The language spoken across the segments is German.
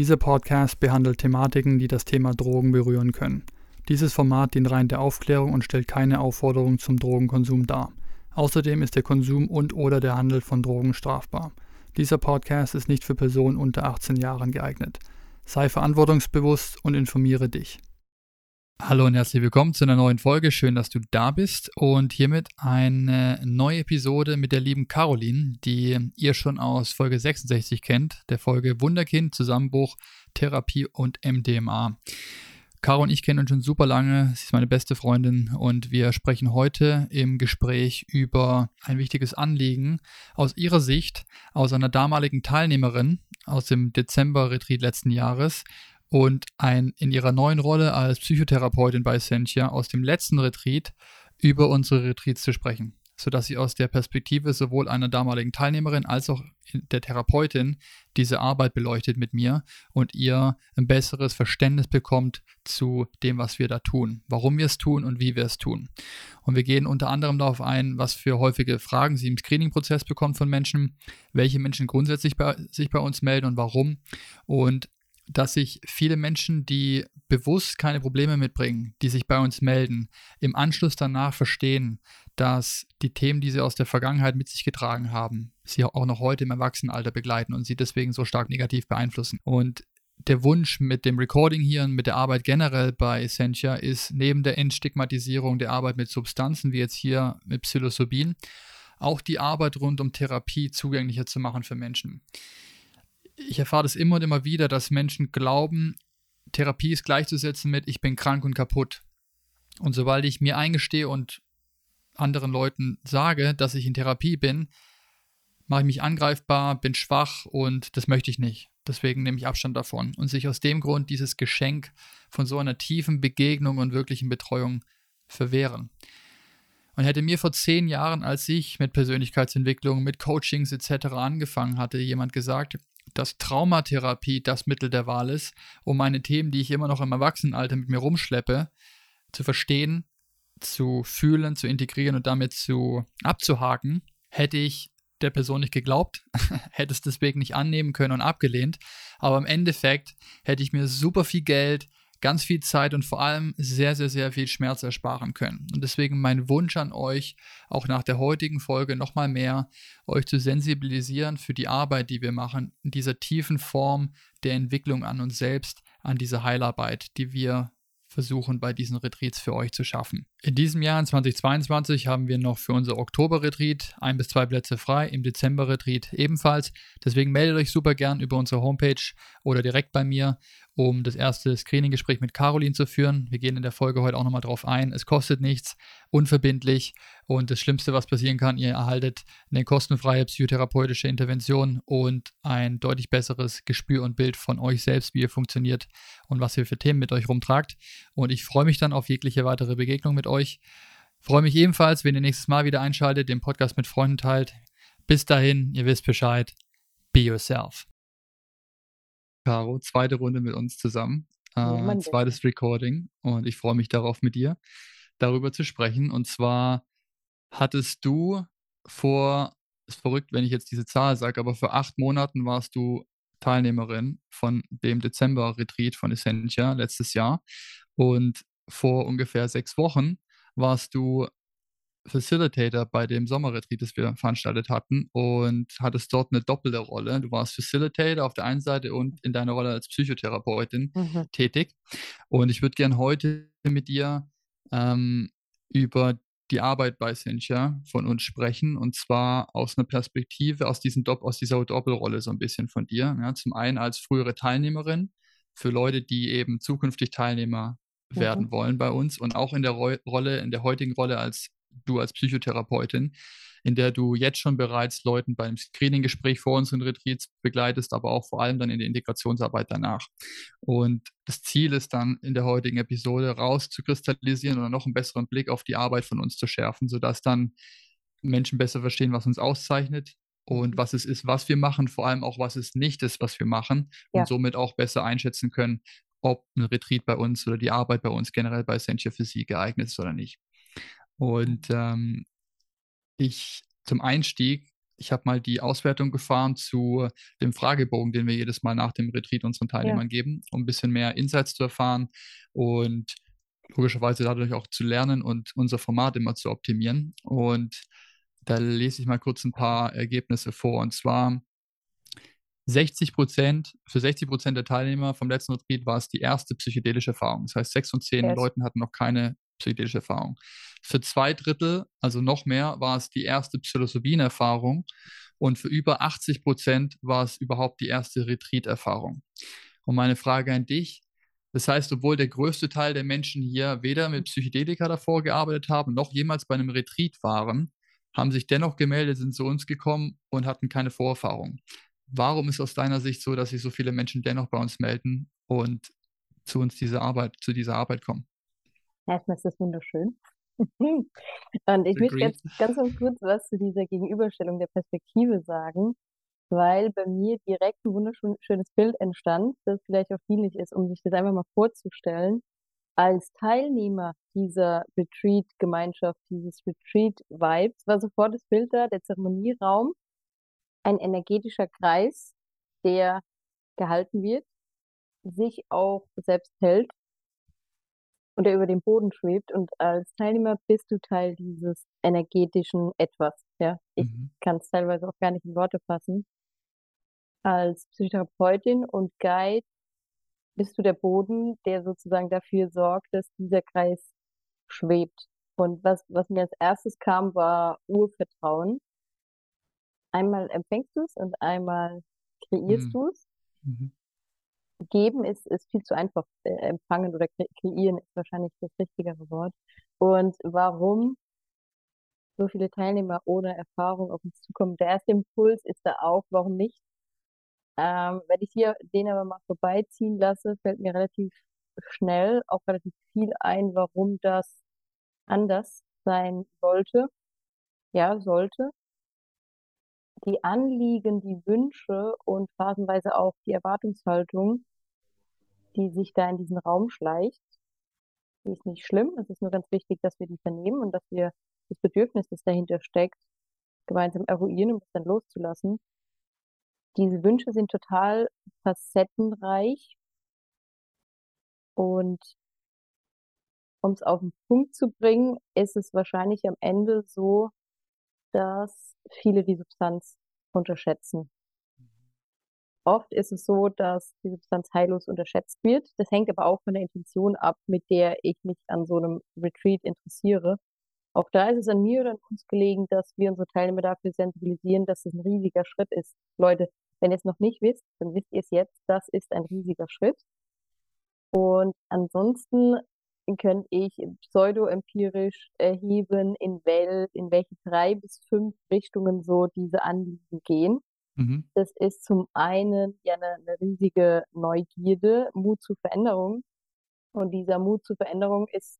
Dieser Podcast behandelt Thematiken, die das Thema Drogen berühren können. Dieses Format dient rein der Aufklärung und stellt keine Aufforderung zum Drogenkonsum dar. Außerdem ist der Konsum und/oder der Handel von Drogen strafbar. Dieser Podcast ist nicht für Personen unter 18 Jahren geeignet. Sei verantwortungsbewusst und informiere dich. Hallo und herzlich willkommen zu einer neuen Folge. Schön, dass du da bist und hiermit eine neue Episode mit der lieben Caroline, die ihr schon aus Folge 66 kennt, der Folge Wunderkind, Zusammenbruch, Therapie und MDMA. Caro und ich kennen uns schon super lange. Sie ist meine beste Freundin und wir sprechen heute im Gespräch über ein wichtiges Anliegen aus ihrer Sicht, aus einer damaligen Teilnehmerin aus dem Dezember-Retreat letzten Jahres und ein in ihrer neuen Rolle als Psychotherapeutin bei Sentia aus dem letzten Retreat über unsere Retreats zu sprechen, sodass sie aus der Perspektive sowohl einer damaligen Teilnehmerin als auch der Therapeutin diese Arbeit beleuchtet mit mir und ihr ein besseres Verständnis bekommt zu dem, was wir da tun, warum wir es tun und wie wir es tun. Und wir gehen unter anderem darauf ein, was für häufige Fragen sie im Screening-Prozess bekommt von Menschen, welche Menschen grundsätzlich bei, sich bei uns melden und warum und dass sich viele Menschen, die bewusst keine Probleme mitbringen, die sich bei uns melden, im Anschluss danach verstehen, dass die Themen, die sie aus der Vergangenheit mit sich getragen haben, sie auch noch heute im Erwachsenenalter begleiten und sie deswegen so stark negativ beeinflussen. Und der Wunsch mit dem Recording hier und mit der Arbeit generell bei Essentia ist neben der Entstigmatisierung der Arbeit mit Substanzen, wie jetzt hier mit Psilocybin, auch die Arbeit rund um Therapie zugänglicher zu machen für Menschen ich erfahre das immer und immer wieder, dass Menschen glauben, Therapie ist gleichzusetzen mit ich bin krank und kaputt. Und sobald ich mir eingestehe und anderen Leuten sage, dass ich in Therapie bin, mache ich mich angreifbar, bin schwach und das möchte ich nicht. Deswegen nehme ich Abstand davon und sich aus dem Grund dieses Geschenk von so einer tiefen Begegnung und wirklichen Betreuung verwehren. Und hätte mir vor zehn Jahren, als ich mit Persönlichkeitsentwicklung, mit Coachings etc. angefangen hatte, jemand gesagt, dass Traumatherapie das Mittel der Wahl ist, um meine Themen, die ich immer noch im Erwachsenenalter mit mir rumschleppe, zu verstehen, zu fühlen, zu integrieren und damit zu abzuhaken, hätte ich der Person nicht geglaubt, hätte es deswegen nicht annehmen können und abgelehnt. Aber im Endeffekt hätte ich mir super viel Geld, ganz viel Zeit und vor allem sehr, sehr, sehr viel Schmerz ersparen können. Und deswegen mein Wunsch an euch, auch nach der heutigen Folge nochmal mehr, euch zu sensibilisieren für die Arbeit, die wir machen, in dieser tiefen Form der Entwicklung an uns selbst, an diese Heilarbeit, die wir versuchen bei diesen Retreats für euch zu schaffen. In diesem Jahr, in 2022, haben wir noch für unser Oktober-Retreat ein bis zwei Plätze frei, im Dezember-Retreat ebenfalls. Deswegen meldet euch super gern über unsere Homepage oder direkt bei mir um das erste Screening-Gespräch mit Caroline zu führen. Wir gehen in der Folge heute auch nochmal drauf ein. Es kostet nichts, unverbindlich und das Schlimmste, was passieren kann, ihr erhaltet eine kostenfreie psychotherapeutische Intervention und ein deutlich besseres Gespür und Bild von euch selbst, wie ihr funktioniert und was ihr für Themen mit euch rumtragt. Und ich freue mich dann auf jegliche weitere Begegnung mit euch. Freue mich ebenfalls, wenn ihr nächstes Mal wieder einschaltet, den Podcast mit Freunden teilt. Bis dahin, ihr wisst Bescheid. Be yourself. Caro, zweite Runde mit uns zusammen. Äh, zweites Recording und ich freue mich darauf, mit dir darüber zu sprechen. Und zwar hattest du vor, ist verrückt, wenn ich jetzt diese Zahl sage, aber vor acht Monaten warst du Teilnehmerin von dem Dezember-Retreat von Essentia letztes Jahr. Und vor ungefähr sechs Wochen warst du Facilitator bei dem Sommerretreat, das wir veranstaltet hatten und hattest dort eine doppelte Rolle. Du warst Facilitator auf der einen Seite und in deiner Rolle als Psychotherapeutin mhm. tätig. Und ich würde gerne heute mit dir ähm, über die Arbeit bei Cincha von uns sprechen und zwar aus einer Perspektive, aus, diesem Dopp aus dieser Doppelrolle so ein bisschen von dir. Ja, zum einen als frühere Teilnehmerin für Leute, die eben zukünftig Teilnehmer mhm. werden wollen bei uns und auch in der Ro Rolle, in der heutigen Rolle als du als Psychotherapeutin, in der du jetzt schon bereits Leuten beim Screening-Gespräch vor unseren Retreats begleitest, aber auch vor allem dann in der Integrationsarbeit danach. Und das Ziel ist dann in der heutigen Episode rauszukristallisieren oder noch einen besseren Blick auf die Arbeit von uns zu schärfen, sodass dann Menschen besser verstehen, was uns auszeichnet und mhm. was es ist, was wir machen, vor allem auch, was es nicht ist, was wir machen ja. und somit auch besser einschätzen können, ob ein Retreat bei uns oder die Arbeit bei uns generell bei Essentia für sie geeignet ist oder nicht. Und ähm, ich zum Einstieg, ich habe mal die Auswertung gefahren zu dem Fragebogen, den wir jedes Mal nach dem Retreat unseren Teilnehmern ja. geben, um ein bisschen mehr Insights zu erfahren und logischerweise dadurch auch zu lernen und unser Format immer zu optimieren. Und da lese ich mal kurz ein paar Ergebnisse vor. Und zwar 60 Prozent, für 60 Prozent der Teilnehmer vom letzten Retreat war es die erste psychedelische Erfahrung. Das heißt, sechs von zehn yes. Leuten hatten noch keine psychedelische Erfahrung. Für zwei Drittel, also noch mehr, war es die erste Psilocybin-Erfahrung und für über 80 Prozent war es überhaupt die erste Retreat-Erfahrung. Und meine Frage an dich, das heißt, obwohl der größte Teil der Menschen hier weder mit Psychedelika davor gearbeitet haben, noch jemals bei einem Retreat waren, haben sich dennoch gemeldet, sind zu uns gekommen und hatten keine Vorerfahrung. Warum ist aus deiner Sicht so, dass sich so viele Menschen dennoch bei uns melden und zu uns diese Arbeit, zu dieser Arbeit kommen? Erstmal ist das wunderschön. Und ich möchte jetzt ganz kurz was zu dieser Gegenüberstellung der Perspektive sagen, weil bei mir direkt ein wunderschönes Bild entstand, das vielleicht auch dienlich ist, um sich das einfach mal vorzustellen. Als Teilnehmer dieser Retreat-Gemeinschaft, dieses Retreat-Vibes, war sofort das Bild da, der Zeremonieraum, ein energetischer Kreis, der gehalten wird, sich auch selbst hält und der über dem Boden schwebt. Und als Teilnehmer bist du Teil dieses energetischen Etwas. Ja, ich mhm. kann es teilweise auch gar nicht in Worte fassen. Als Psychotherapeutin und Guide bist du der Boden, der sozusagen dafür sorgt, dass dieser Kreis schwebt. Und was, was mir als erstes kam, war Urvertrauen. Einmal empfängst du es und einmal kreierst mhm. du es. Mhm geben ist, ist viel zu einfach. Äh, empfangen oder kre kreieren ist wahrscheinlich das richtigere Wort. Und warum so viele Teilnehmer ohne Erfahrung auf uns zukommen? Der erste Impuls ist da auch, warum nicht? Ähm, wenn ich hier den aber mal vorbeiziehen lasse, fällt mir relativ schnell auch relativ viel ein, warum das anders sein sollte. Ja, sollte. Die Anliegen, die Wünsche und phasenweise auch die Erwartungshaltung die sich da in diesen Raum schleicht. Die ist nicht schlimm. Es ist nur ganz wichtig, dass wir die vernehmen und dass wir das Bedürfnis, das dahinter steckt, gemeinsam eruieren, um es dann loszulassen. Diese Wünsche sind total facettenreich und um es auf den Punkt zu bringen, ist es wahrscheinlich am Ende so, dass viele die Substanz unterschätzen. Oft ist es so, dass die Substanz heillos unterschätzt wird. Das hängt aber auch von der Intention ab, mit der ich mich an so einem Retreat interessiere. Auch da ist es an mir oder an uns gelegen, dass wir unsere Teilnehmer dafür sensibilisieren, dass es ein riesiger Schritt ist. Leute, wenn ihr es noch nicht wisst, dann wisst ihr es jetzt, das ist ein riesiger Schritt. Und ansonsten könnte ich pseudo-empirisch erheben, in, wel, in welche drei bis fünf Richtungen so diese Anliegen gehen. Mhm. Das ist zum einen ja eine, eine riesige Neugierde, Mut zur Veränderung. Und dieser Mut zur Veränderung ist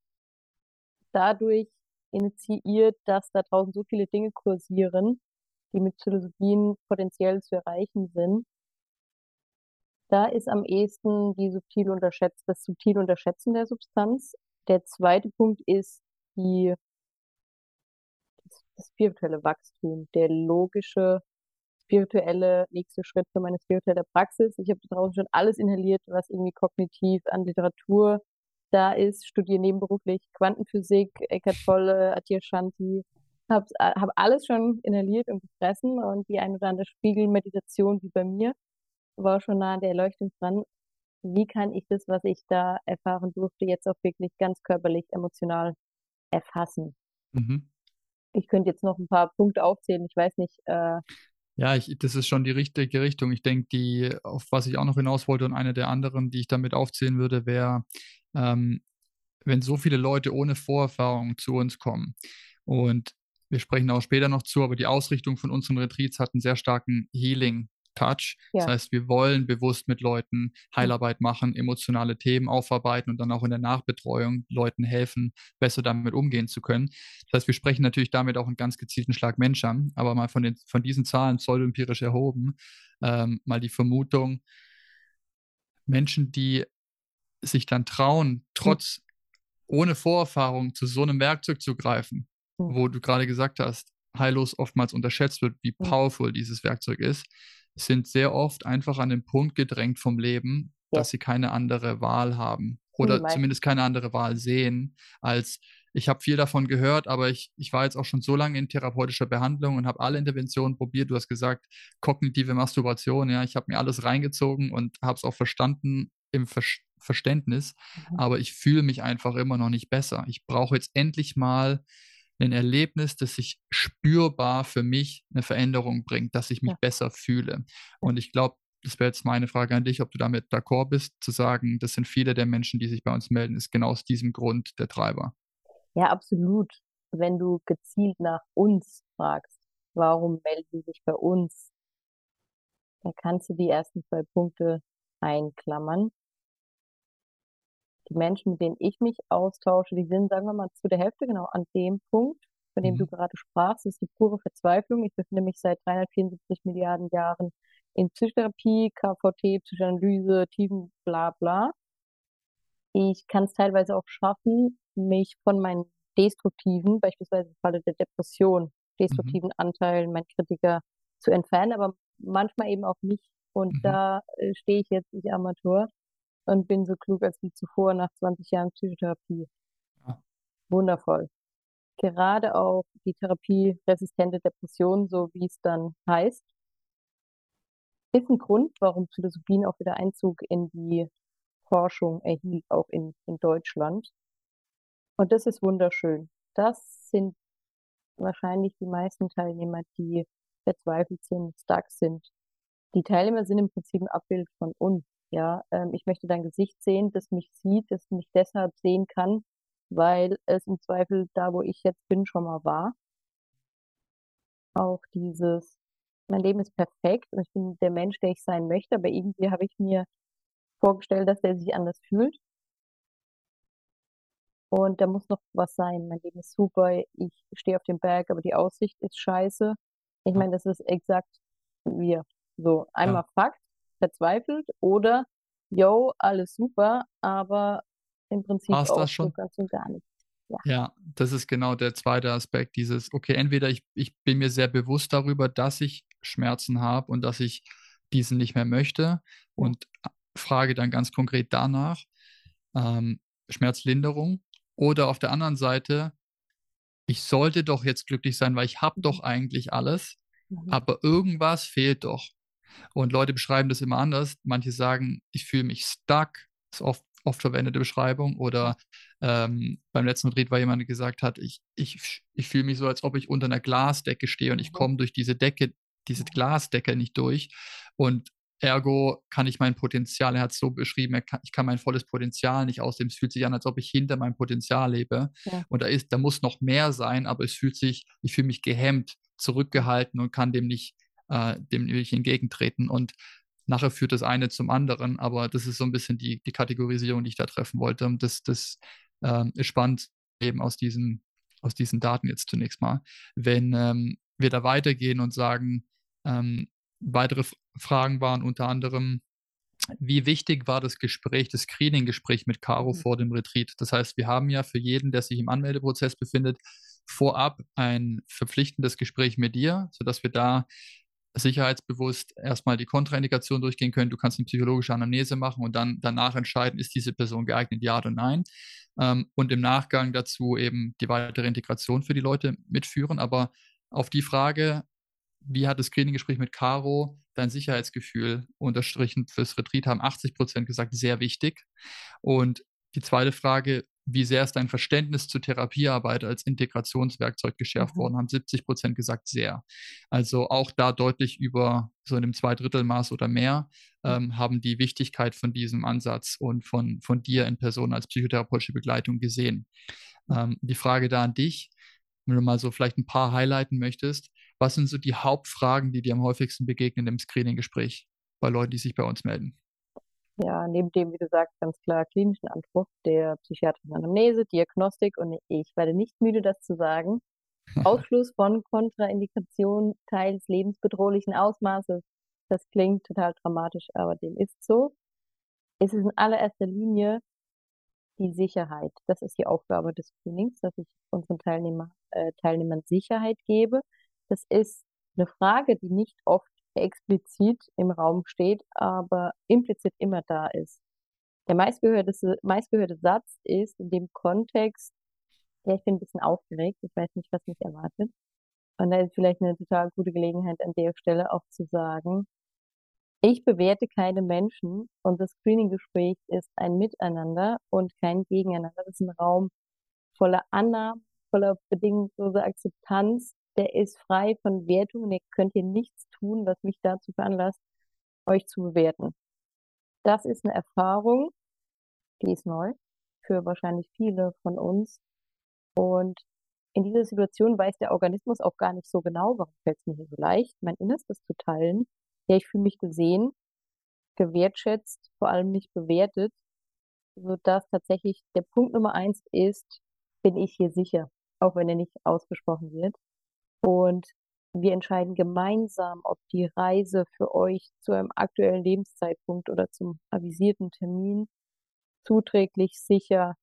dadurch initiiert, dass da draußen so viele Dinge kursieren, die mit Philosophien potenziell zu erreichen sind. Da ist am ehesten die subtil unterschätzt, das subtil Unterschätzen der Substanz. Der zweite Punkt ist die, das, das spirituelle Wachstum, der logische spirituelle nächste Schritt für meine spirituelle Praxis. Ich habe draußen schon alles inhaliert, was irgendwie kognitiv an Literatur da ist, studiere nebenberuflich Quantenphysik, Eckhart Tolle, Atir Shanti, habe hab alles schon inhaliert und gefressen und die eine oder andere Spiegelmeditation wie bei mir war schon nah an der Erleuchtung dran. Wie kann ich das, was ich da erfahren durfte, jetzt auch wirklich ganz körperlich, emotional erfassen. Mhm. Ich könnte jetzt noch ein paar Punkte aufzählen. Ich weiß nicht. Äh, ja, ich, das ist schon die richtige Richtung. Ich denke, die, auf was ich auch noch hinaus wollte und eine der anderen, die ich damit aufzählen würde, wäre, ähm, wenn so viele Leute ohne Vorerfahrung zu uns kommen und wir sprechen auch später noch zu, aber die Ausrichtung von unseren Retreats hat einen sehr starken Healing Touch. Ja. Das heißt, wir wollen bewusst mit Leuten Heilarbeit machen, emotionale Themen aufarbeiten und dann auch in der Nachbetreuung Leuten helfen, besser damit umgehen zu können. Das heißt, wir sprechen natürlich damit auch einen ganz gezielten Schlag Mensch an, aber mal von, den, von diesen Zahlen pseudoempirisch erhoben, ähm, mal die Vermutung, Menschen, die sich dann trauen, trotz ohne Vorerfahrung zu so einem Werkzeug zu greifen, wo du gerade gesagt hast, heillos oftmals unterschätzt wird, wie powerful dieses Werkzeug ist, sind sehr oft einfach an den Punkt gedrängt vom Leben, ja. dass sie keine andere Wahl haben oder zumindest keine andere Wahl sehen, als ich habe viel davon gehört, aber ich, ich war jetzt auch schon so lange in therapeutischer Behandlung und habe alle Interventionen probiert. Du hast gesagt, kognitive Masturbation, ja, ich habe mir alles reingezogen und habe es auch verstanden im Ver Verständnis, mhm. aber ich fühle mich einfach immer noch nicht besser. Ich brauche jetzt endlich mal ein Erlebnis, das sich spürbar für mich eine Veränderung bringt, dass ich mich ja. besser fühle. Und ich glaube, das wäre jetzt meine Frage an dich, ob du damit d'accord bist, zu sagen, das sind viele der Menschen, die sich bei uns melden, ist genau aus diesem Grund der Treiber. Ja, absolut. Wenn du gezielt nach uns fragst, warum melden sie sich bei uns, dann kannst du die ersten zwei Punkte einklammern die Menschen, mit denen ich mich austausche, die sind, sagen wir mal, zu der Hälfte genau an dem Punkt, von dem mhm. du gerade sprachst, ist die pure Verzweiflung. Ich befinde mich seit 374 Milliarden Jahren in Psychotherapie, KVT, Psychoanalyse, Tiefen, bla bla. Ich kann es teilweise auch schaffen, mich von meinen destruktiven, beispielsweise im Falle der Depression, destruktiven mhm. Anteilen, mein Kritiker zu entfernen, aber manchmal eben auch nicht. Und mhm. da äh, stehe ich jetzt, ich Amateur, und bin so klug als wie zuvor nach 20 Jahren Psychotherapie. Ja. Wundervoll. Gerade auch die Therapie resistente Depression, so wie es dann heißt, ist ein Grund, warum Philosophien auch wieder Einzug in die Forschung erhielt, auch in, in Deutschland. Und das ist wunderschön. Das sind wahrscheinlich die meisten Teilnehmer, die verzweifelt sind, stuck sind. Die Teilnehmer sind im Prinzip ein Abbild von uns. Ja, ähm, ich möchte dein Gesicht sehen, das mich sieht, das mich deshalb sehen kann, weil es im Zweifel da, wo ich jetzt bin, schon mal war. Auch dieses, mein Leben ist perfekt und ich bin der Mensch, der ich sein möchte, aber irgendwie habe ich mir vorgestellt, dass der sich anders fühlt. Und da muss noch was sein. Mein Leben ist super, ich stehe auf dem Berg, aber die Aussicht ist scheiße. Ich meine, das ist exakt wir. So, einmal ja. Fakt, verzweifelt oder, yo, alles super, aber im Prinzip War's auch das schon? ganz und gar nicht. Ja. ja. das ist genau der zweite Aspekt, dieses, okay, entweder ich, ich bin mir sehr bewusst darüber, dass ich Schmerzen habe und dass ich diesen nicht mehr möchte und frage dann ganz konkret danach, ähm, Schmerzlinderung oder auf der anderen Seite, ich sollte doch jetzt glücklich sein, weil ich habe mhm. doch eigentlich alles, mhm. aber irgendwas fehlt doch. Und Leute beschreiben das immer anders. Manche sagen, ich fühle mich stuck, das ist oft, oft verwendete Beschreibung. Oder ähm, beim letzten Retreat war jemand, der gesagt hat, ich, ich, ich fühle mich so, als ob ich unter einer Glasdecke stehe und ich mhm. komme durch diese Decke, diese Glasdecke nicht durch. Und Ergo kann ich mein Potenzial, er hat es so beschrieben, kann, ich kann mein volles Potenzial nicht ausleben. Es fühlt sich an, als ob ich hinter meinem Potenzial lebe. Ja. Und da ist, da muss noch mehr sein, aber es fühlt sich, ich fühle mich gehemmt, zurückgehalten und kann dem nicht äh, dem will ich entgegentreten. Und nachher führt das eine zum anderen, aber das ist so ein bisschen die, die Kategorisierung, die ich da treffen wollte. Und das, das äh, ist spannend eben aus diesen, aus diesen Daten jetzt zunächst mal. Wenn ähm, wir da weitergehen und sagen, ähm, weitere Fragen waren unter anderem, wie wichtig war das Gespräch, das Screening-Gespräch mit Caro mhm. vor dem Retreat? Das heißt, wir haben ja für jeden, der sich im Anmeldeprozess befindet, vorab ein verpflichtendes Gespräch mit dir, sodass wir da sicherheitsbewusst erstmal die Kontraindikation durchgehen können. Du kannst eine psychologische Anamnese machen und dann danach entscheiden, ist diese Person geeignet, ja oder nein. Ähm, und im Nachgang dazu eben die weitere Integration für die Leute mitführen. Aber auf die Frage, wie hat das Screening-Gespräch mit Caro dein Sicherheitsgefühl unterstrichen fürs Retreat, haben 80 Prozent gesagt, sehr wichtig. Und Die zweite Frage, wie sehr ist dein Verständnis zur Therapiearbeit als Integrationswerkzeug geschärft mhm. worden? Haben 70 Prozent gesagt, sehr. Also auch da deutlich über so einem Zweidrittelmaß oder mehr mhm. ähm, haben die Wichtigkeit von diesem Ansatz und von, von dir in Person als psychotherapeutische Begleitung gesehen. Ähm, die Frage da an dich, wenn du mal so vielleicht ein paar highlighten möchtest, was sind so die Hauptfragen, die dir am häufigsten begegnen im Screening-Gespräch bei Leuten, die sich bei uns melden? Ja, neben dem, wie du sagst, ganz klar klinischen Anspruch der psychiatrischen Anamnese, Diagnostik und ich werde nicht müde, das zu sagen. Ausschluss von Kontraindikation teils lebensbedrohlichen Ausmaßes. Das klingt total dramatisch, aber dem ist so. Es ist in allererster Linie die Sicherheit. Das ist die Aufgabe des Screenings, dass ich unseren Teilnehmer, äh, Teilnehmern Sicherheit gebe. Das ist eine Frage, die nicht oft explizit im Raum steht, aber implizit immer da ist. Der meistgehörte, meistgehörte Satz ist in dem Kontext, ja, ich bin ein bisschen aufgeregt, ich weiß nicht, was mich erwartet. Und da ist vielleicht eine total gute Gelegenheit an der Stelle auch zu sagen, ich bewerte keine Menschen und das Screening-Gespräch ist ein Miteinander und kein Gegeneinander. Das ist ein Raum voller Annahmen, voller bedingungsloser Akzeptanz der ist frei von Wertungen. Ihr könnt hier nichts tun, was mich dazu veranlasst, euch zu bewerten. Das ist eine Erfahrung, die ist neu für wahrscheinlich viele von uns. Und in dieser Situation weiß der Organismus auch gar nicht so genau, warum fällt es mir hier so leicht, mein Innerstes zu teilen. Ja, ich fühle mich gesehen, gewertschätzt, vor allem nicht bewertet, sodass tatsächlich der Punkt Nummer eins ist, bin ich hier sicher, auch wenn er nicht ausgesprochen wird. Und wir entscheiden gemeinsam, ob die Reise für euch zu einem aktuellen Lebenszeitpunkt oder zum avisierten Termin zuträglich, sicher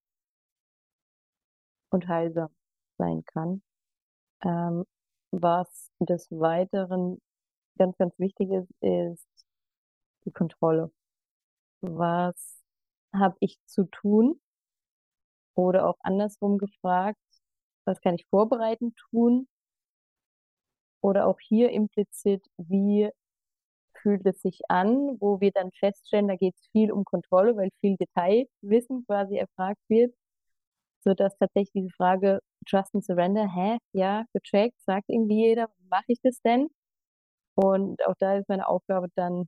und heilsam sein kann. Ähm, was des Weiteren ganz, ganz wichtig ist, ist die Kontrolle. Was habe ich zu tun? Oder auch andersrum gefragt, was kann ich vorbereiten tun? Oder auch hier implizit, wie fühlt es sich an, wo wir dann feststellen, da geht es viel um Kontrolle, weil viel Detailwissen quasi erfragt wird, sodass tatsächlich diese Frage Trust and Surrender, hä, ja, gecheckt, sagt irgendwie jeder, mache ich das denn? Und auch da ist meine Aufgabe dann,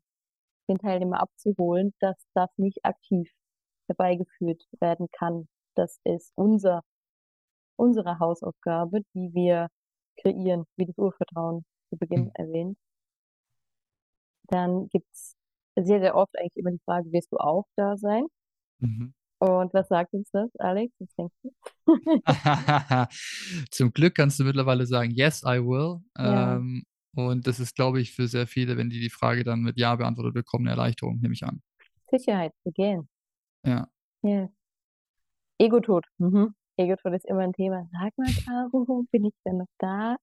den Teilnehmer abzuholen, dass das nicht aktiv herbeigeführt werden kann. Das ist unser, unsere Hausaufgabe, die wir kreieren, wie das Urvertrauen zu Beginn mhm. erwähnt. Dann gibt es sehr, sehr oft eigentlich immer die Frage, wirst du auch da sein? Mhm. Und was sagt uns das, Alex? Was denkst du? Zum Glück kannst du mittlerweile sagen, yes, I will. Ja. Ähm, und das ist, glaube ich, für sehr viele, wenn die die Frage dann mit Ja beantwortet bekommen, eine Erleichterung, nehme ich an. Sicherheit, again. Ja. Yeah. Ego-Tod. Mhm. Egerton ist immer ein Thema. Sag mal, Caro, bin ich denn noch da?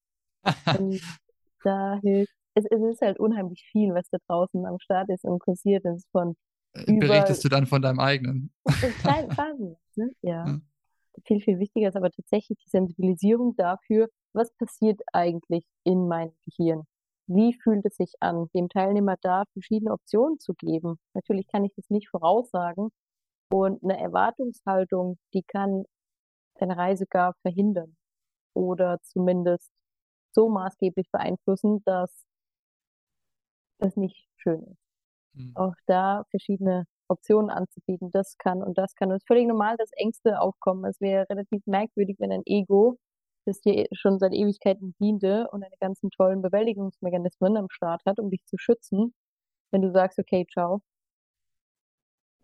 Und da hilft, es, es, ist halt unheimlich viel, was da draußen am Start ist und kursiert ist von äh, Berichtest du dann von deinem eigenen? Kleine Phasen, ne? ja. ja. Viel, viel wichtiger ist aber tatsächlich die Sensibilisierung dafür, was passiert eigentlich in meinem Gehirn? Wie fühlt es sich an, dem Teilnehmer da verschiedene Optionen zu geben? Natürlich kann ich das nicht voraussagen. Und eine Erwartungshaltung, die kann deine Reise gar verhindern oder zumindest so maßgeblich beeinflussen, dass das nicht schön ist. Mhm. Auch da verschiedene Optionen anzubieten, das kann und das kann. Und es ist völlig normal, dass Ängste aufkommen. Es wäre relativ merkwürdig, wenn ein Ego, das dir schon seit Ewigkeiten diente und eine ganzen tollen Bewältigungsmechanismen am Start hat, um dich zu schützen, wenn du sagst, okay, ciao,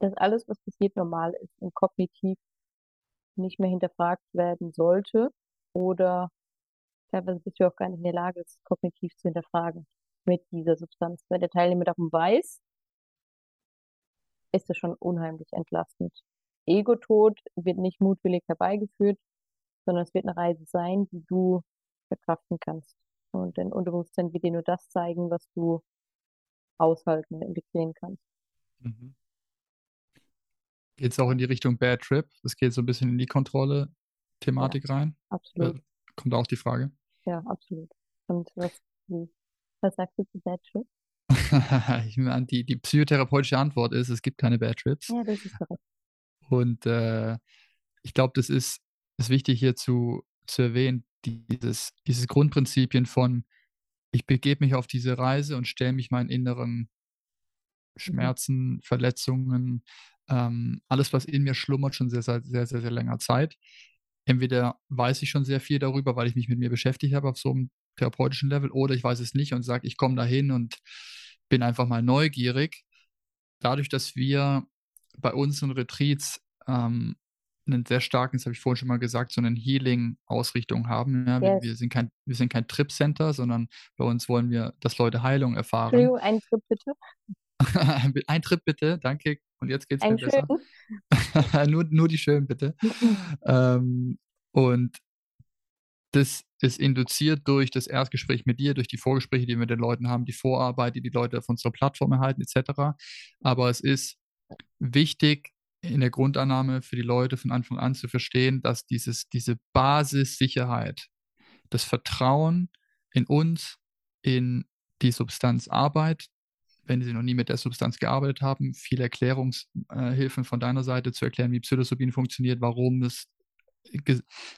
dass alles, was passiert, normal ist und kognitiv nicht mehr hinterfragt werden sollte oder teilweise bist du auch gar nicht in der Lage, es kognitiv zu hinterfragen mit dieser Substanz. Wenn der Teilnehmer darum weiß, ist das schon unheimlich entlastend. Ego-Tod wird nicht mutwillig herbeigeführt, sondern es wird eine Reise sein, die du verkraften kannst. Und dein Unterbewusstsein wird dir nur das zeigen, was du aushalten, integrieren kannst. Mhm. Geht es auch in die Richtung Bad Trip? Das geht so ein bisschen in die Kontrolle-Thematik ja, rein? Absolut. Äh, kommt auch die Frage? Ja, absolut. Und was, was sagst du zu Bad Trip? ich meine, die, die psychotherapeutische Antwort ist, es gibt keine Bad Trips. Ja, das ist korrekt. Und äh, ich glaube, das ist, ist wichtig hier zu, zu erwähnen, dieses, dieses Grundprinzipien von, ich begebe mich auf diese Reise und stelle mich meinen inneren mhm. Schmerzen, mhm. Verletzungen, ähm, alles, was in mir schlummert, schon sehr, sehr, sehr, sehr, sehr länger Zeit. Entweder weiß ich schon sehr viel darüber, weil ich mich mit mir beschäftigt habe auf so einem therapeutischen Level, oder ich weiß es nicht und sage, ich komme dahin und bin einfach mal neugierig. Dadurch, dass wir bei unseren Retreats ähm, einen sehr starken, das habe ich vorhin schon mal gesagt, so einen Healing-Ausrichtung haben. Ja, yes. wir, sind kein, wir sind kein Trip-Center, sondern bei uns wollen wir, dass Leute Heilung erfahren. Ein Trip bitte. ein Trip bitte, danke. Und jetzt geht es mir besser. nur, nur die schönen bitte. ähm, und das ist induziert durch das Erstgespräch mit dir, durch die Vorgespräche, die wir mit den Leuten haben, die Vorarbeit, die die Leute auf unserer Plattform erhalten, etc. Aber es ist wichtig, in der Grundannahme für die Leute von Anfang an zu verstehen, dass dieses, diese Basissicherheit, das Vertrauen in uns, in die Substanzarbeit, wenn sie noch nie mit der Substanz gearbeitet haben, viele Erklärungshilfen von deiner Seite zu erklären, wie Psilocybin funktioniert, warum es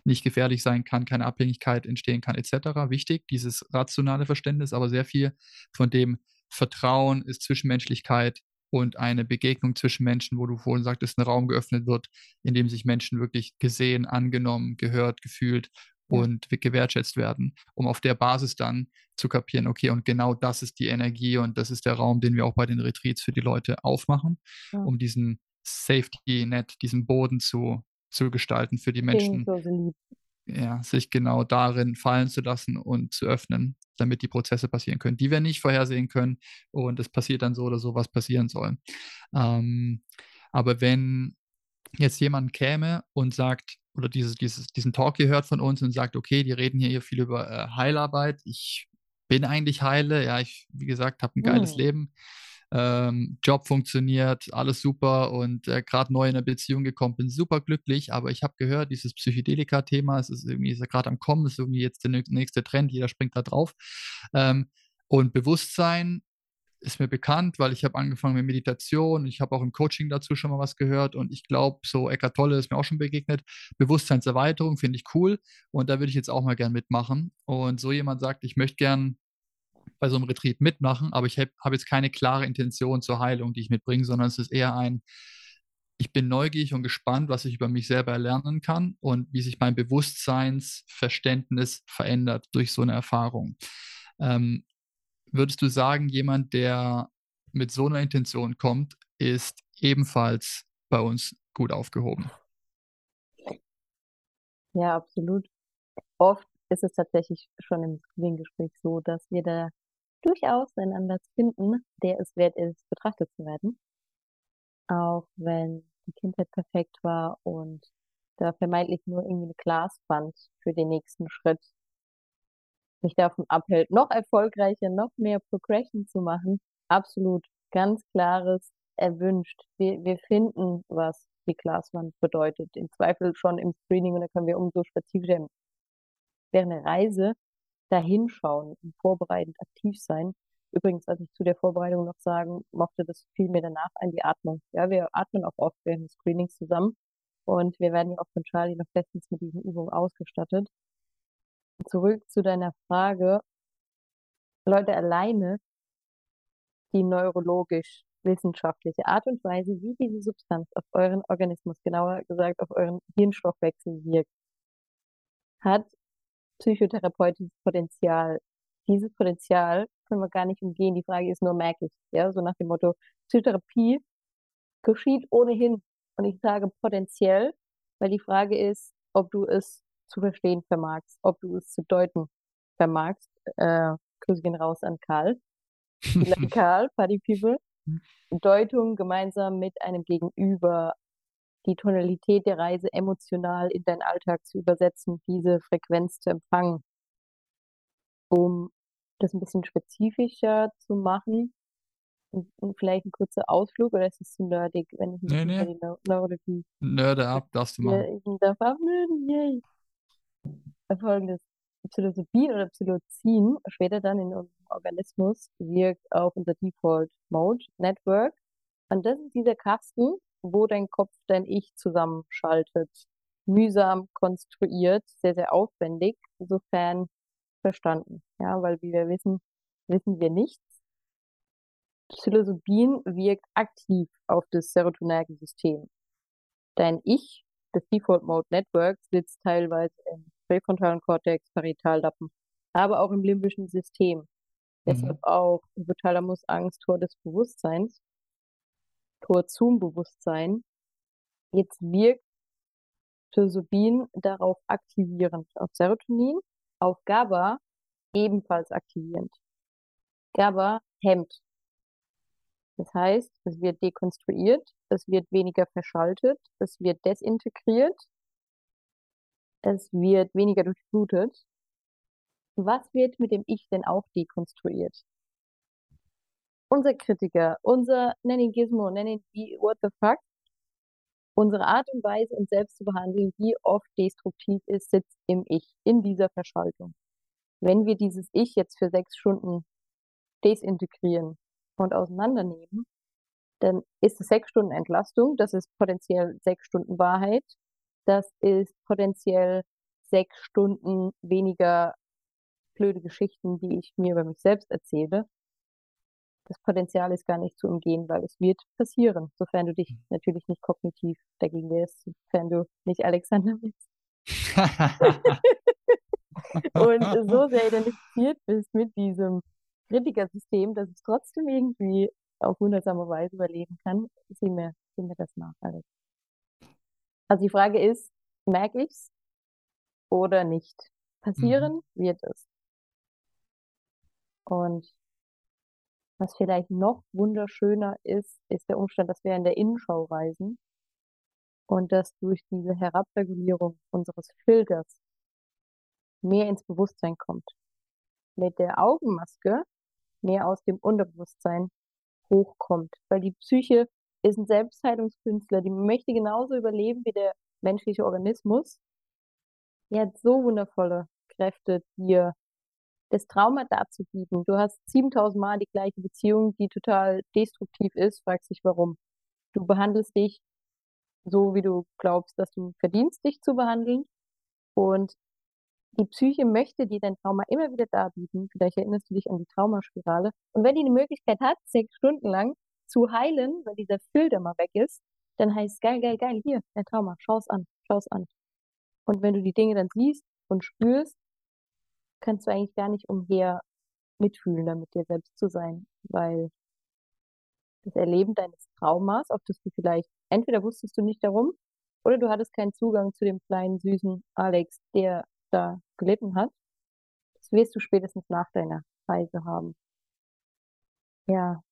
nicht gefährlich sein kann, keine Abhängigkeit entstehen kann, etc. Wichtig, dieses rationale Verständnis, aber sehr viel von dem Vertrauen ist Zwischenmenschlichkeit, und eine Begegnung zwischen Menschen, wo du vorhin sagtest, ein Raum geöffnet wird, in dem sich Menschen wirklich gesehen, angenommen, gehört, gefühlt und gewertschätzt werden, um auf der Basis dann zu kapieren, okay, und genau das ist die Energie und das ist der Raum, den wir auch bei den Retreats für die Leute aufmachen, ja. um diesen Safety Net, diesen Boden zu, zu gestalten für die Menschen. So ja, sich genau darin fallen zu lassen und zu öffnen, damit die Prozesse passieren können, die wir nicht vorhersehen können. Und es passiert dann so oder so, was passieren soll. Ähm, aber wenn jetzt jemand käme und sagt, oder dieses, dieses, diesen Talk hier hört von uns und sagt, okay, die reden hier viel über äh, Heilarbeit, ich bin eigentlich heile, ja, ich, wie gesagt, habe ein geiles oh. Leben ähm, Job funktioniert, alles super und äh, gerade neu in eine Beziehung gekommen, bin super glücklich, aber ich habe gehört, dieses Psychedelika-Thema, es ist irgendwie gerade am Kommen, ist irgendwie jetzt der nächste Trend, jeder springt da drauf. Ähm, und Bewusstsein ist mir bekannt, weil ich habe angefangen mit Meditation, ich habe auch im Coaching dazu schon mal was gehört und ich glaube, so Eckart Tolle ist mir auch schon begegnet. Bewusstseinserweiterung finde ich cool und da würde ich jetzt auch mal gern mitmachen. Und so jemand sagt, ich möchte gern bei so einem Retreat mitmachen, aber ich habe hab jetzt keine klare Intention zur Heilung, die ich mitbringe, sondern es ist eher ein, ich bin neugierig und gespannt, was ich über mich selber erlernen kann und wie sich mein Bewusstseinsverständnis verändert durch so eine Erfahrung. Ähm, würdest du sagen, jemand, der mit so einer Intention kommt, ist ebenfalls bei uns gut aufgehoben? Ja, absolut. Oft ist es tatsächlich schon im Screening-Gespräch so, dass wir da durchaus einen Anlass finden, der es wert ist, betrachtet zu werden. Auch wenn die Kindheit perfekt war und da vermeintlich nur irgendwie eine Glaswand für den nächsten Schritt mich davon abhält, noch erfolgreicher, noch mehr Progression zu machen. Absolut ganz klares erwünscht. Wir, wir finden, was die Glaswand bedeutet. Im Zweifel schon im Screening und da können wir umso spezifischer während der Reise dahinschauen und vorbereitend aktiv sein. Übrigens, als ich zu der Vorbereitung noch sagen mochte, das fiel mir danach ein, die Atmung. Ja, wir atmen auch oft während des Screenings zusammen und wir werden ja auch von Charlie noch bestens mit diesen Übungen ausgestattet. Zurück zu deiner Frage. Leute, alleine die neurologisch wissenschaftliche Art und Weise, wie diese Substanz auf euren Organismus, genauer gesagt auf euren Hirnstoffwechsel wirkt, hat psychotherapeutisches Potenzial. Dieses Potenzial können wir gar nicht umgehen. Die Frage ist nur, merke ich Ja, so nach dem Motto, Psychotherapie geschieht ohnehin. Und ich sage potenziell, weil die Frage ist, ob du es zu verstehen vermagst, ob du es zu deuten vermagst. Äh, Grüße gehen raus an Karl. Karl, Party People. Deutung gemeinsam mit einem Gegenüber die Tonalität der Reise emotional in deinen Alltag zu übersetzen, diese Frequenz zu empfangen. Um das ein bisschen spezifischer zu machen, und, vielleicht ein kurzer Ausflug oder ist es zu nerdig, wenn ich nee, nee. die Neurologie. Nörde ab, darfst du machen. Ja, ich darf abnörden, yay. Folgendes. Psilocybin oder Psilocin später dann in unserem Organismus wirkt auf unser Default Mode Network. Und das ist dieser Kasten, wo dein Kopf dein Ich zusammenschaltet. Mühsam konstruiert, sehr, sehr aufwendig, sofern verstanden. Ja, weil wie wir wissen, wissen wir nichts. Psilocybin wirkt aktiv auf das serotonerge System. Dein Ich, das Default Mode Network, sitzt teilweise im präfrontalen Kortex, Parietaldappen, aber auch im limbischen System. Mhm. Deshalb auch Hypothalamus, Angst, Tor des Bewusstseins, Tor zum Bewusstsein. Jetzt wirkt Psilocybin darauf aktivierend, auf Serotonin, auf GABA ebenfalls aktivierend. GABA hemmt. Das heißt, es wird dekonstruiert, es wird weniger verschaltet, es wird desintegriert, es wird weniger durchblutet. Was wird mit dem Ich denn auch dekonstruiert? Unser Kritiker, unser, nenn Gizmo, nenn ihn what the fuck, unsere Art und Weise, uns selbst zu behandeln, die oft destruktiv ist, sitzt im Ich, in dieser Verschaltung. Wenn wir dieses Ich jetzt für sechs Stunden desintegrieren und auseinandernehmen, dann ist es sechs Stunden Entlastung, das ist potenziell sechs Stunden Wahrheit, das ist potenziell sechs Stunden weniger blöde Geschichten, die ich mir über mich selbst erzähle. Das Potenzial ist gar nicht zu umgehen, weil es wird passieren, sofern du dich hm. natürlich nicht kognitiv dagegen wehrst, sofern du nicht Alexander bist. und so sehr identifiziert bist mit diesem Kritikersystem, dass es trotzdem irgendwie auf wundersame Weise überleben kann, sieh mir, sieh mir das nach, Alex. Also die Frage ist, merke ich es oder nicht? Passieren mhm. wird es. Und was vielleicht noch wunderschöner ist, ist der Umstand, dass wir in der Innenschau reisen und dass durch diese Herabregulierung unseres Filters mehr ins Bewusstsein kommt. Mit der Augenmaske mehr aus dem Unterbewusstsein hochkommt. Weil die Psyche ist ein Selbstheilungskünstler, die möchte genauso überleben wie der menschliche Organismus. Die hat so wundervolle Kräfte, dir das Trauma dazu bieten. Du hast 7000 Mal die gleiche Beziehung, die total destruktiv ist, fragst dich warum. Du behandelst dich so, wie du glaubst, dass du verdienst, dich zu behandeln. Und die Psyche möchte dir dein Trauma immer wieder darbieten. Vielleicht erinnerst du dich an die Traumaspirale. Und wenn die eine Möglichkeit hat, sechs Stunden lang zu heilen, weil dieser Filter mal weg ist, dann heißt geil, geil, geil, hier, dein Trauma, schau's an, schau's an. Und wenn du die Dinge dann siehst und spürst, kannst du eigentlich gar nicht umher mitfühlen, damit dir selbst zu sein, weil das Erleben deines Traumas, auf das du vielleicht, entweder wusstest du nicht darum, oder du hattest keinen Zugang zu dem kleinen, süßen Alex, der da gelitten hat. Das wirst du spätestens nach deiner Reise haben. Ja.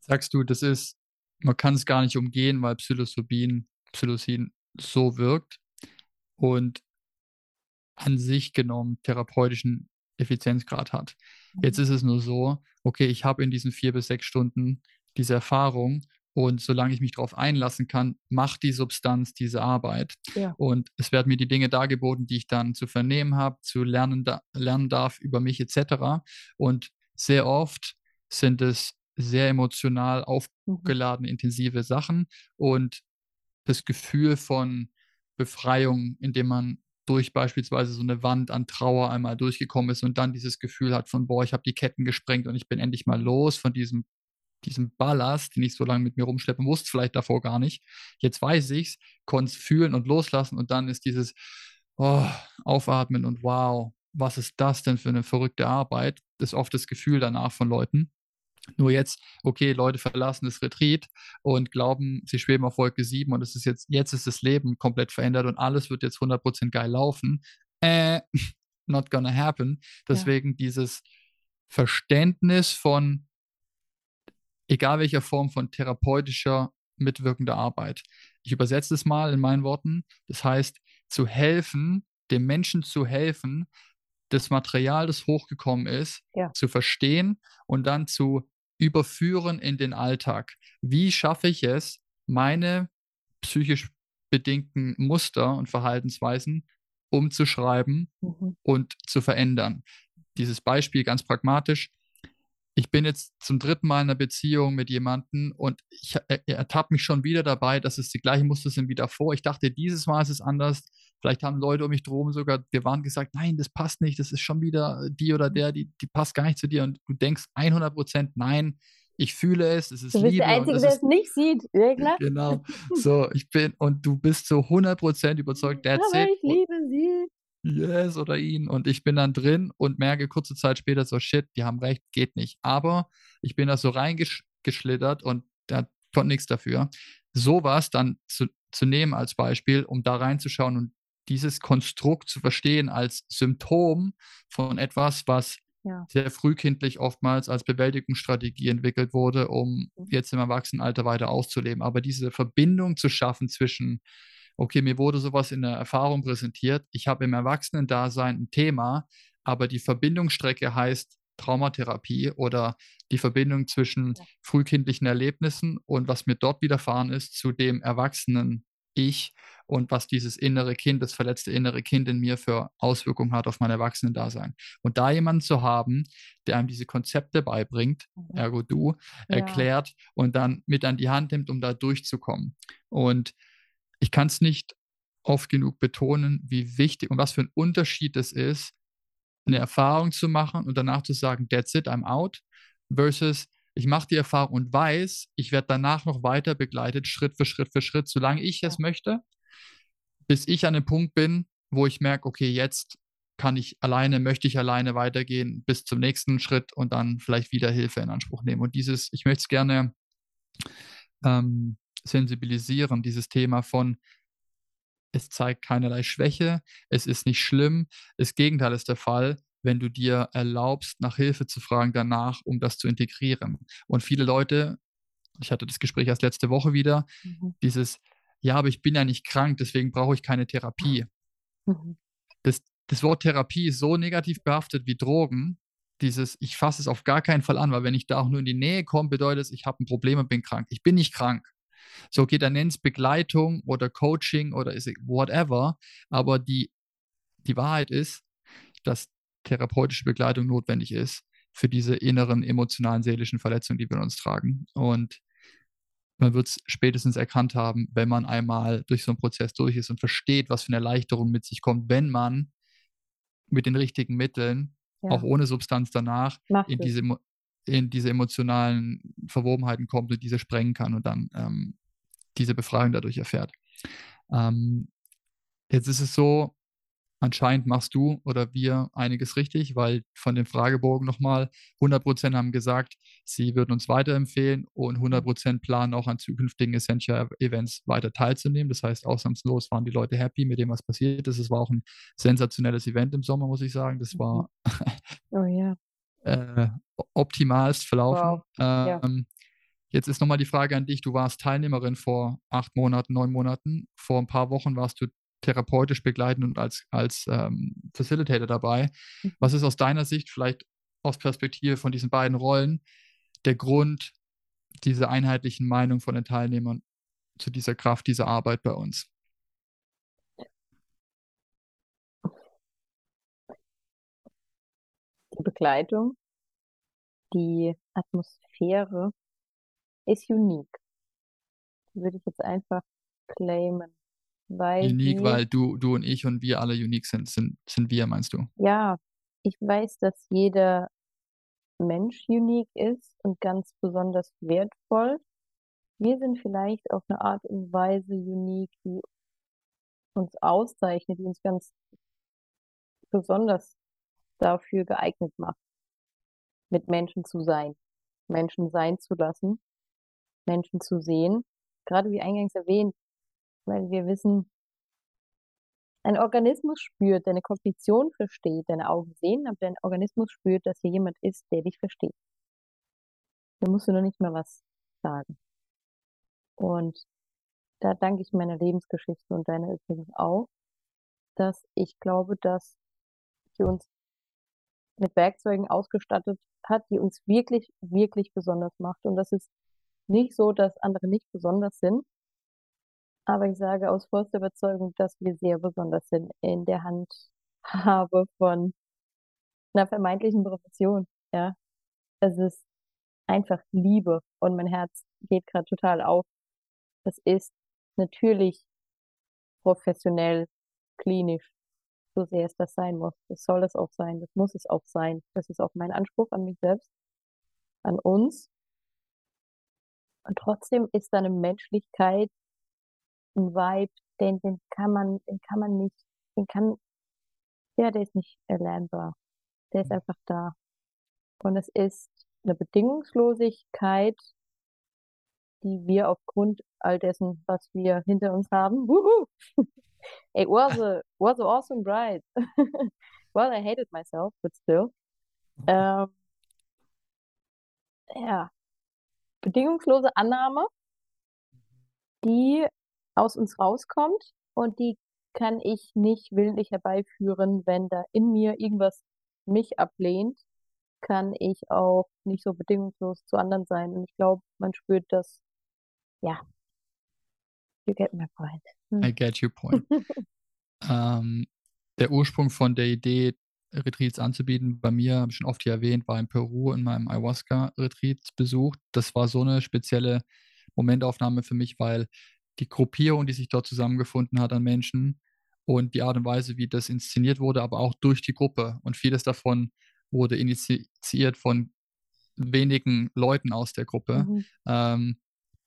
Sagst du, das ist, man kann es gar nicht umgehen, weil Psilocybin, Psilocin so wirkt und an sich genommen therapeutischen Effizienzgrad hat. Jetzt mhm. ist es nur so, okay, ich habe in diesen vier bis sechs Stunden diese Erfahrung und solange ich mich darauf einlassen kann, macht die Substanz diese Arbeit. Ja. Und es werden mir die Dinge dargeboten, die ich dann zu vernehmen habe, zu lernen, da, lernen darf über mich etc. Und sehr oft sind es sehr emotional mhm. aufgeladene, intensive Sachen und das Gefühl von Befreiung, indem man durch beispielsweise so eine Wand an Trauer einmal durchgekommen ist und dann dieses Gefühl hat von, boah, ich habe die Ketten gesprengt und ich bin endlich mal los von diesem diesem Ballast, den ich so lange mit mir rumschleppen wusste, vielleicht davor gar nicht. Jetzt weiß ich es, konnte es fühlen und loslassen und dann ist dieses oh, Aufatmen und wow, was ist das denn für eine verrückte Arbeit? Das ist oft das Gefühl danach von Leuten. Nur jetzt, okay, Leute verlassen das Retreat und glauben, sie schweben auf Wolke 7 und es ist jetzt, jetzt ist das Leben komplett verändert und alles wird jetzt 100% geil laufen. Äh, not gonna happen. Deswegen ja. dieses Verständnis von, egal welcher Form von therapeutischer, mitwirkender Arbeit. Ich übersetze es mal in meinen Worten. Das heißt, zu helfen, dem Menschen zu helfen, das Material, das hochgekommen ist, ja. zu verstehen und dann zu überführen in den Alltag. Wie schaffe ich es, meine psychisch bedingten Muster und Verhaltensweisen umzuschreiben mhm. und zu verändern? Dieses Beispiel ganz pragmatisch ich bin jetzt zum dritten Mal in einer Beziehung mit jemandem und ich er, ertappe mich schon wieder dabei, dass es die gleichen Muster sind wie davor. Ich dachte, dieses Mal ist es anders. Vielleicht haben Leute um mich drum sogar gewarnt gesagt, nein, das passt nicht, das ist schon wieder die oder der, die, die passt gar nicht zu dir. Und du denkst 100 Prozent, nein, ich fühle es, es ist du bist Liebe. der Einzige, der es nicht sieht, ja klar. Genau, so, ich bin, und du bist so 100 Prozent überzeugt, that's Aber it. ich liebe sie. Yes, oder ihn. Und ich bin dann drin und merke kurze Zeit später so, shit, die haben recht, geht nicht. Aber ich bin da so reingeschlittert und da konnte nichts dafür. Sowas dann zu, zu nehmen als Beispiel, um da reinzuschauen und dieses Konstrukt zu verstehen als Symptom von etwas, was ja. sehr frühkindlich oftmals als Bewältigungsstrategie entwickelt wurde, um mhm. jetzt im Erwachsenenalter weiter auszuleben. Aber diese Verbindung zu schaffen zwischen okay, mir wurde sowas in der Erfahrung präsentiert, ich habe im Erwachsenendasein ein Thema, aber die Verbindungsstrecke heißt Traumatherapie oder die Verbindung zwischen ja. frühkindlichen Erlebnissen und was mir dort widerfahren ist zu dem erwachsenen Ich und was dieses innere Kind, das verletzte innere Kind in mir für Auswirkungen hat auf mein Erwachsenendasein. Und da jemanden zu haben, der einem diese Konzepte beibringt, mhm. ergo du, ja. erklärt und dann mit an die Hand nimmt, um da durchzukommen. Und ich kann es nicht oft genug betonen, wie wichtig und was für ein Unterschied es ist, eine Erfahrung zu machen und danach zu sagen, that's it, I'm out, versus ich mache die Erfahrung und weiß, ich werde danach noch weiter begleitet, Schritt für Schritt für Schritt, solange ich es möchte, bis ich an dem Punkt bin, wo ich merke, okay, jetzt kann ich alleine, möchte ich alleine weitergehen bis zum nächsten Schritt und dann vielleicht wieder Hilfe in Anspruch nehmen. Und dieses, ich möchte es gerne ähm, sensibilisieren, dieses Thema von, es zeigt keinerlei Schwäche, es ist nicht schlimm. Das Gegenteil ist der Fall, wenn du dir erlaubst, nach Hilfe zu fragen danach, um das zu integrieren. Und viele Leute, ich hatte das Gespräch erst letzte Woche wieder, mhm. dieses, ja, aber ich bin ja nicht krank, deswegen brauche ich keine Therapie. Mhm. Das, das Wort Therapie ist so negativ behaftet wie Drogen, dieses, ich fasse es auf gar keinen Fall an, weil wenn ich da auch nur in die Nähe komme, bedeutet es, ich habe ein Problem und bin krank. Ich bin nicht krank. So geht dann nennt es Begleitung oder Coaching oder whatever. Aber die, die Wahrheit ist, dass therapeutische Begleitung notwendig ist für diese inneren emotionalen, seelischen Verletzungen, die wir in uns tragen. Und man wird es spätestens erkannt haben, wenn man einmal durch so einen Prozess durch ist und versteht, was für eine Erleichterung mit sich kommt, wenn man mit den richtigen Mitteln, ja. auch ohne Substanz danach, in diese, in diese emotionalen Verwobenheiten kommt und diese sprengen kann und dann ähm, diese Befreiung dadurch erfährt. Ähm, jetzt ist es so, anscheinend machst du oder wir einiges richtig, weil von dem Fragebogen nochmal 100% haben gesagt, sie würden uns weiterempfehlen und 100% planen auch an zukünftigen Essential Events weiter teilzunehmen. Das heißt, ausnahmslos waren die Leute happy mit dem, was passiert ist. Es war auch ein sensationelles Event im Sommer, muss ich sagen. Das war oh, ja. äh, optimalst verlaufen. Wow. Ähm, ja. Jetzt ist nochmal die Frage an dich. Du warst Teilnehmerin vor acht Monaten, neun Monaten. Vor ein paar Wochen warst du therapeutisch begleitend und als, als ähm, Facilitator dabei. Mhm. Was ist aus deiner Sicht, vielleicht aus Perspektive von diesen beiden Rollen, der Grund dieser einheitlichen Meinung von den Teilnehmern zu dieser Kraft dieser Arbeit bei uns? Die Begleitung, die Atmosphäre, ist unique. Würde ich jetzt einfach claimen. Weil unique, weil du, du und ich und wir alle unique sind, sind, sind wir, meinst du? Ja, ich weiß, dass jeder Mensch unique ist und ganz besonders wertvoll. Wir sind vielleicht auf eine Art und Weise unique, die uns auszeichnet, die uns ganz besonders dafür geeignet macht, mit Menschen zu sein, Menschen sein zu lassen Menschen zu sehen. Gerade wie eingangs erwähnt, weil wir wissen, ein Organismus spürt, deine Kognition versteht, deine Augen sehen, aber dein Organismus spürt, dass hier jemand ist, der dich versteht. Da musst du noch nicht mal was sagen. Und da danke ich meiner Lebensgeschichte und deiner übrigens auch, dass ich glaube, dass sie uns mit Werkzeugen ausgestattet hat, die uns wirklich, wirklich besonders macht. Und das ist nicht so, dass andere nicht besonders sind, aber ich sage aus vollster Überzeugung, dass wir sehr besonders sind in der Handhabe von einer vermeintlichen Profession. Ja, es ist einfach Liebe und mein Herz geht gerade total auf. Es ist natürlich professionell, klinisch, so sehr es das sein muss. Das soll es auch sein, das muss es auch sein. Das ist auch mein Anspruch an mich selbst, an uns. Und trotzdem ist da eine Menschlichkeit, ein Vibe, den, den kann man, den kann man nicht, den kann, ja, der ist nicht erlernbar. Der ist einfach da. Und es ist eine Bedingungslosigkeit, die wir aufgrund all dessen, was wir hinter uns haben, wuhu, it was a was an awesome ride. well, I hated myself, but still. Ähm, ja, bedingungslose Annahme, die aus uns rauskommt und die kann ich nicht willentlich herbeiführen, wenn da in mir irgendwas mich ablehnt, kann ich auch nicht so bedingungslos zu anderen sein. Und ich glaube, man spürt das, ja. You get my point. Hm. I get your point. ähm, der Ursprung von der Idee, Retreats anzubieten, bei mir, habe ich schon oft hier erwähnt, war in Peru in meinem Ayahuasca-Retreat besucht. Das war so eine spezielle Momentaufnahme für mich, weil die Gruppierung, die sich dort zusammengefunden hat an Menschen und die Art und Weise, wie das inszeniert wurde, aber auch durch die Gruppe. Und vieles davon wurde initiiert von wenigen Leuten aus der Gruppe, mhm. ähm,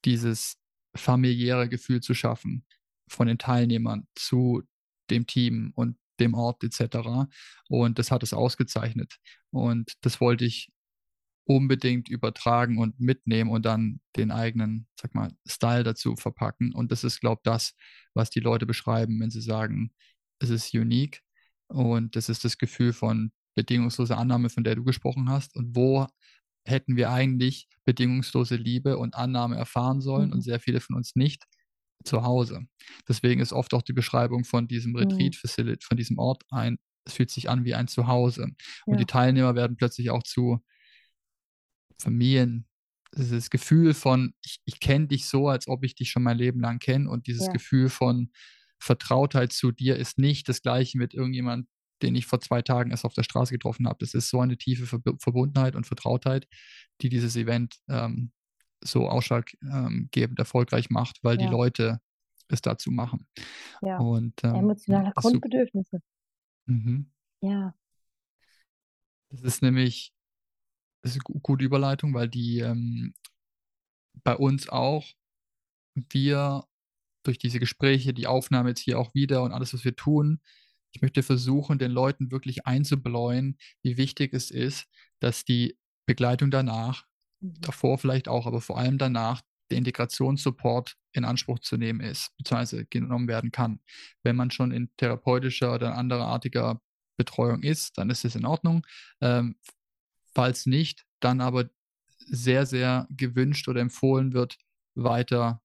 dieses familiäre Gefühl zu schaffen von den Teilnehmern zu dem Team und dem Ort etc. Und das hat es ausgezeichnet. Und das wollte ich unbedingt übertragen und mitnehmen und dann den eigenen, sag mal, Style dazu verpacken. Und das ist, glaube ich, das, was die Leute beschreiben, wenn sie sagen, es ist unique. Und das ist das Gefühl von bedingungsloser Annahme, von der du gesprochen hast. Und wo hätten wir eigentlich bedingungslose Liebe und Annahme erfahren sollen mhm. und sehr viele von uns nicht zu Hause. Deswegen ist oft auch die Beschreibung von diesem mhm. Retreat Facility, von diesem Ort ein, es fühlt sich an wie ein Zuhause. Und ja. die Teilnehmer werden plötzlich auch zu Familien. Dieses Gefühl von, ich, ich kenne dich so, als ob ich dich schon mein Leben lang kenne. Und dieses ja. Gefühl von Vertrautheit zu dir ist nicht das gleiche mit irgendjemand, den ich vor zwei Tagen erst auf der Straße getroffen habe. Das ist so eine tiefe Ver Verbundenheit und Vertrautheit, die dieses Event ähm, so ausschlaggebend ähm, erfolgreich macht, weil ja. die Leute es dazu machen. Ja. Und, ähm, Emotionale Grundbedürfnisse. Mhm. Ja. Das ist nämlich das ist eine gute Überleitung, weil die ähm, bei uns auch, wir durch diese Gespräche, die Aufnahme jetzt hier auch wieder und alles, was wir tun, ich möchte versuchen, den Leuten wirklich einzubläuen, wie wichtig es ist, dass die Begleitung danach, mhm. davor vielleicht auch, aber vor allem danach, der Integrationssupport in Anspruch zu nehmen ist, beziehungsweise genommen werden kann. Wenn man schon in therapeutischer oder anderartiger Betreuung ist, dann ist es in Ordnung. Ähm, falls nicht, dann aber sehr, sehr gewünscht oder empfohlen wird, weiter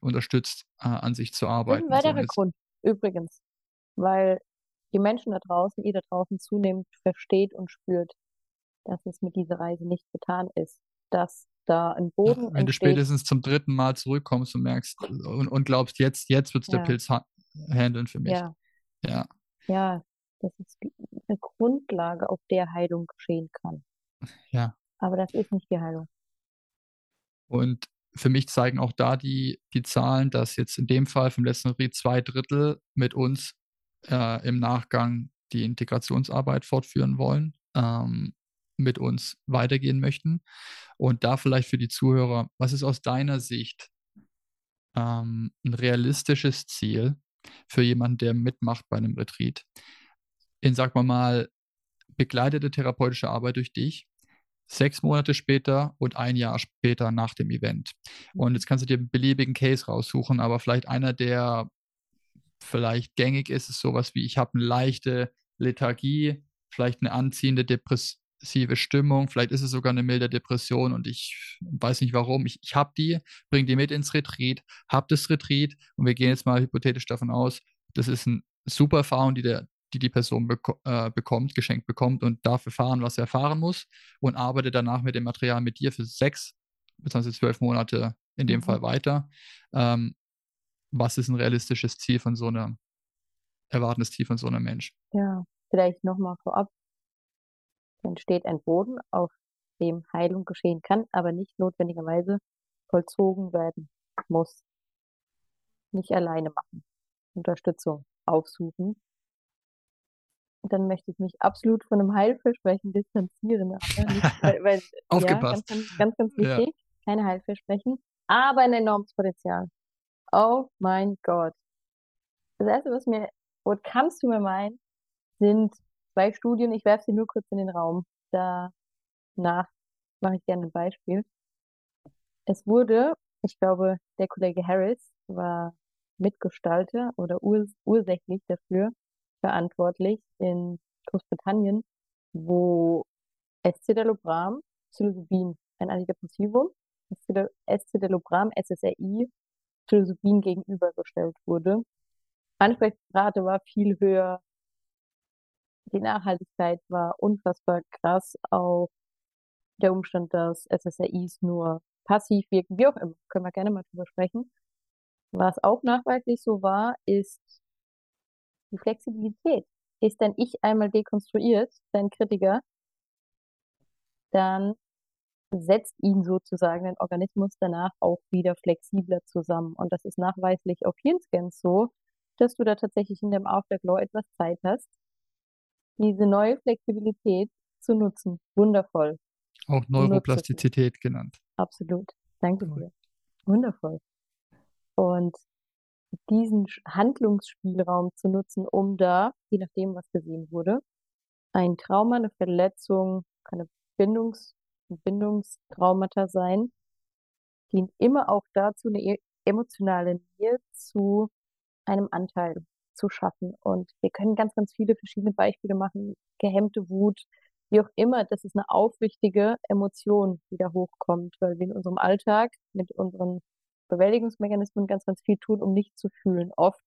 unterstützt äh, an sich zu arbeiten. Ein weiterer so Grund, übrigens, weil die Menschen da draußen, ihr da draußen zunehmend versteht und spürt, dass es mit dieser Reise nicht getan ist, dass da ein Boden ja, Wenn entsteht. du spätestens zum dritten Mal zurückkommst und merkst und, und glaubst, jetzt, jetzt wird es ja. der Pilz ha handeln für mich. Ja. ja. Ja, das ist eine Grundlage, auf der Heilung geschehen kann. Ja. Aber das ist nicht die Heilung. Und für mich zeigen auch da die, die Zahlen, dass jetzt in dem Fall vom letzten Ried zwei Drittel mit uns äh, im Nachgang die Integrationsarbeit fortführen wollen, ähm, mit uns weitergehen möchten. Und da vielleicht für die Zuhörer, was ist aus deiner Sicht ähm, ein realistisches Ziel für jemanden, der mitmacht bei einem Retreat? In, sag mal mal, begleitete therapeutische Arbeit durch dich, sechs Monate später und ein Jahr später nach dem Event. Und jetzt kannst du dir einen beliebigen Case raussuchen, aber vielleicht einer, der vielleicht gängig ist, ist sowas wie, ich habe eine leichte Lethargie, vielleicht eine anziehende depressive Stimmung, vielleicht ist es sogar eine milde Depression und ich weiß nicht warum. Ich, ich habe die, bringe die mit ins Retreat, habe das Retreat und wir gehen jetzt mal hypothetisch davon aus, das ist eine super Erfahrung, die der, die die Person beko äh, bekommt, geschenkt bekommt und darf erfahren, was er erfahren muss und arbeitet danach mit dem Material mit dir für sechs bzw. zwölf Monate in dem mhm. Fall weiter. Ähm, was ist ein realistisches Ziel von so einer, erwartendes Ziel von so einem Mensch? Ja, vielleicht nochmal vorab. Entsteht ein Boden, auf dem Heilung geschehen kann, aber nicht notwendigerweise vollzogen werden muss. Nicht alleine machen. Unterstützung aufsuchen. Und dann möchte ich mich absolut von einem Heilversprechen distanzieren. Nicht, weil, weil, Aufgepasst. Ja, ganz, ganz, ganz wichtig. Ja. Keine Heilversprechen, aber ein enormes Potenzial. Oh mein Gott. Das erste, was mir, what comes to my mind, sind zwei Studien. Ich werfe sie nur kurz in den Raum. Danach mache ich gerne ein Beispiel. Es wurde, ich glaube, der Kollege Harris war Mitgestalter oder urs ursächlich dafür verantwortlich in Großbritannien, wo Escitalopram, Psilocybin, ein Antidepressivum, Escitalopram, SSRI, Psilocybin gegenübergestellt wurde. Ansprechrate war viel höher, die Nachhaltigkeit war unfassbar krass, auch der Umstand, dass SSRIs nur passiv wirken, wie auch immer, können wir gerne mal drüber sprechen. Was auch nachweislich so war, ist die Flexibilität. Ist denn ich einmal dekonstruiert, dein Kritiker, dann setzt ihn sozusagen dein Organismus danach auch wieder flexibler zusammen. Und das ist nachweislich auf Hirnscans so, dass du da tatsächlich in dem Afterglow etwas Zeit hast, diese neue Flexibilität zu nutzen. Wundervoll. Auch Neuroplastizität genannt. Absolut. Danke dir. Wundervoll. Und diesen Handlungsspielraum zu nutzen, um da, je nachdem, was gesehen wurde, ein Trauma, eine Verletzung, keine Bindungs, Bindungstraumata sein, dient immer auch dazu, eine e-, emotionale Nähe zu einem Anteil zu schaffen. Und wir können ganz, ganz viele verschiedene Beispiele machen. Gehemmte Wut, wie auch immer, das ist eine aufrichtige Emotion, die da hochkommt, weil wir in unserem Alltag mit unseren Bewältigungsmechanismen ganz, ganz viel tun, um nicht zu fühlen. Oft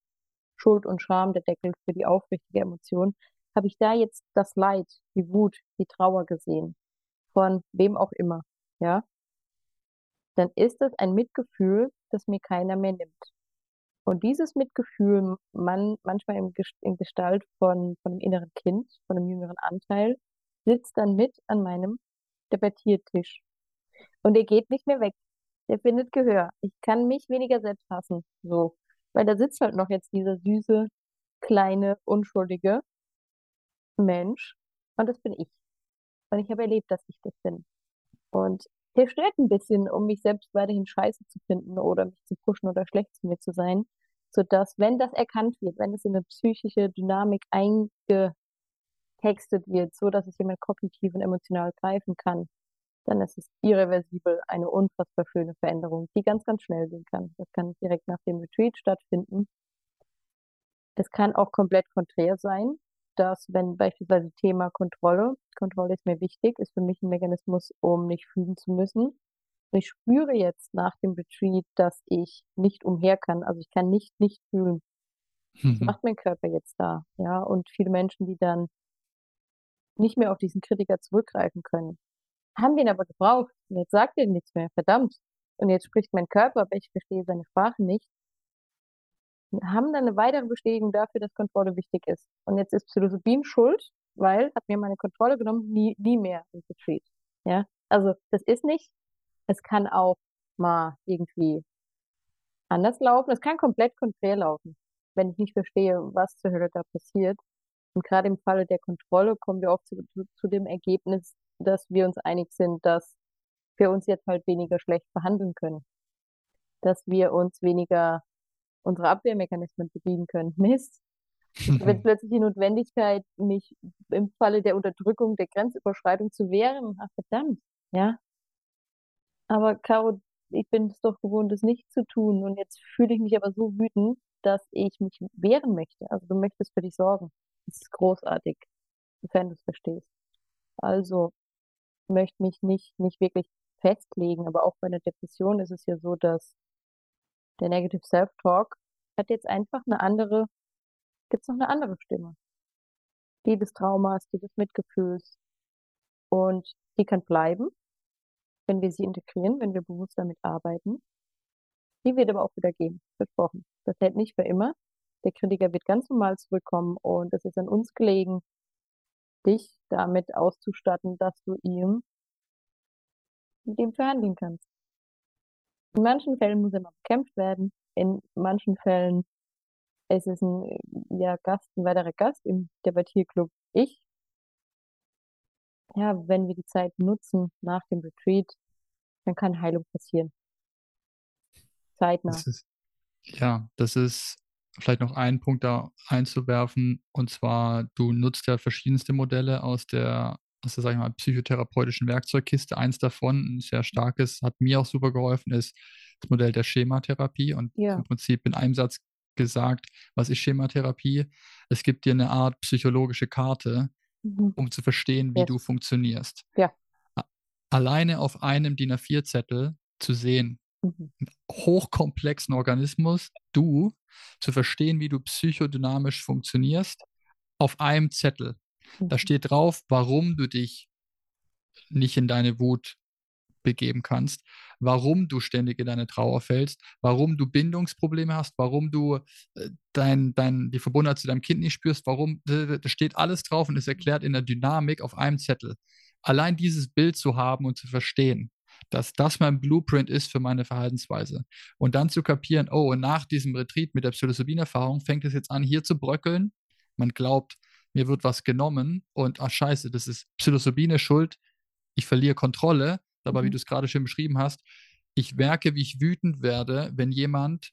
Schuld und Scham, der Deckel für die aufrichtige Emotion. Habe ich da jetzt das Leid, die Wut, die Trauer gesehen? Von wem auch immer, ja? Dann ist das ein Mitgefühl, das mir keiner mehr nimmt. Und dieses Mitgefühl, man, manchmal in, Gestalt von, von einem inneren Kind, von einem jüngeren Anteil, sitzt dann mit an meinem Debattiertisch. Und er geht nicht mehr weg der findet Gehör. Ich kann mich weniger selbst hassen. So. Weil da sitzt halt noch jetzt dieser süße, kleine, unschuldige Mensch. Und das bin ich. Und ich habe erlebt, dass ich das bin. Und der stört ein bisschen, um mich selbst weiterhin scheiße zu finden oder mich zu pushen oder schlecht zu mir zu sein. Sodass, wenn das erkannt wird, wenn es in eine psychische Dynamik eingetextet wird, so dass es jemand kognitiv und emotional greifen kann, dann ist es irreversibel eine unfassbar schöne Veränderung, die ganz, ganz schnell gehen kann. Das kann direkt nach dem Retreat stattfinden. Es kann auch komplett konträr sein, dass wenn beispielsweise Thema Kontrolle, Kontrolle ist mir wichtig, ist für mich ein Mechanismus, um nicht fühlen zu müssen. ich spüre jetzt nach dem Retreat, dass ich nicht umher kann, also ich kann nicht nicht fühlen. Mhm. Was macht mein Körper jetzt da? Ja, und viele Menschen, die dann nicht mehr auf diesen Kritiker zurückgreifen können, haben den aber gebraucht. Und jetzt sagt er nichts mehr. Verdammt. Und jetzt spricht mein Körper, aber ich verstehe seine Sprache nicht. Wir haben dann eine weitere Bestätigung dafür, dass Kontrolle wichtig ist. Und jetzt ist Psilocybin schuld, weil hat mir meine Kontrolle genommen, nie, nie mehr im Retreat. Ja, also das ist nicht. Es kann auch mal irgendwie anders laufen. Es kann komplett konträr laufen, wenn ich nicht verstehe, was zur Hölle da passiert. Und gerade im Falle der Kontrolle kommen wir oft zu, zu, zu dem Ergebnis, dass wir uns einig sind, dass wir uns jetzt halt weniger schlecht behandeln können. Dass wir uns weniger unsere Abwehrmechanismen bedienen können. Mist. Wird plötzlich die Notwendigkeit, mich im Falle der Unterdrückung, der Grenzüberschreitung zu wehren. Ach verdammt, ja. Aber Caro, ich bin es doch gewohnt, das nicht zu tun. Und jetzt fühle ich mich aber so wütend, dass ich mich wehren möchte. Also du möchtest für dich sorgen. Das ist großartig, sofern du es verstehst. Also, möchte mich nicht, nicht wirklich festlegen, aber auch bei einer Depression ist es ja so, dass der Negative Self-Talk hat jetzt einfach eine andere, gibt es noch eine andere Stimme. Die des Traumas, die des Mitgefühls. Und die kann bleiben, wenn wir sie integrieren, wenn wir bewusst damit arbeiten. Die wird aber auch wieder gehen, versprochen. Das hält nicht für immer. Der Kritiker wird ganz normal zurückkommen und es ist an uns gelegen, dich damit auszustatten, dass du ihm mit ihm verhandeln kannst. In manchen Fällen muss er mal bekämpft werden. In manchen Fällen ist es ein ja, Gast, ein weiterer Gast im Debattierclub. Ich. Ja, wenn wir die Zeit nutzen nach dem Retreat, dann kann Heilung passieren. Zeitnah. Das ist, ja, das ist vielleicht noch einen Punkt da einzuwerfen. Und zwar, du nutzt ja verschiedenste Modelle aus der, aus der, sag ich mal, psychotherapeutischen Werkzeugkiste. Eins davon, ein sehr starkes, hat mir auch super geholfen, ist das Modell der Schematherapie. Und ja. im Prinzip in einem Satz gesagt, was ist Schematherapie? Es gibt dir eine Art psychologische Karte, mhm. um zu verstehen, wie yes. du funktionierst. Ja. Alleine auf einem DIN A4-Zettel zu sehen. Hochkomplexen Organismus, du zu verstehen, wie du psychodynamisch funktionierst, auf einem Zettel. Mhm. Da steht drauf, warum du dich nicht in deine Wut begeben kannst, warum du ständig in deine Trauer fällst, warum du Bindungsprobleme hast, warum du äh, dein, dein, die Verbundenheit zu deinem Kind nicht spürst, warum, da steht alles drauf und ist erklärt in der Dynamik auf einem Zettel. Allein dieses Bild zu haben und zu verstehen, dass das mein Blueprint ist für meine Verhaltensweise. Und dann zu kapieren, oh, und nach diesem Retreat mit der Psilocybin-Erfahrung fängt es jetzt an, hier zu bröckeln. Man glaubt, mir wird was genommen und ach scheiße, das ist Psilocybine schuld, ich verliere Kontrolle. Aber mhm. wie du es gerade schön beschrieben hast, ich merke, wie ich wütend werde, wenn jemand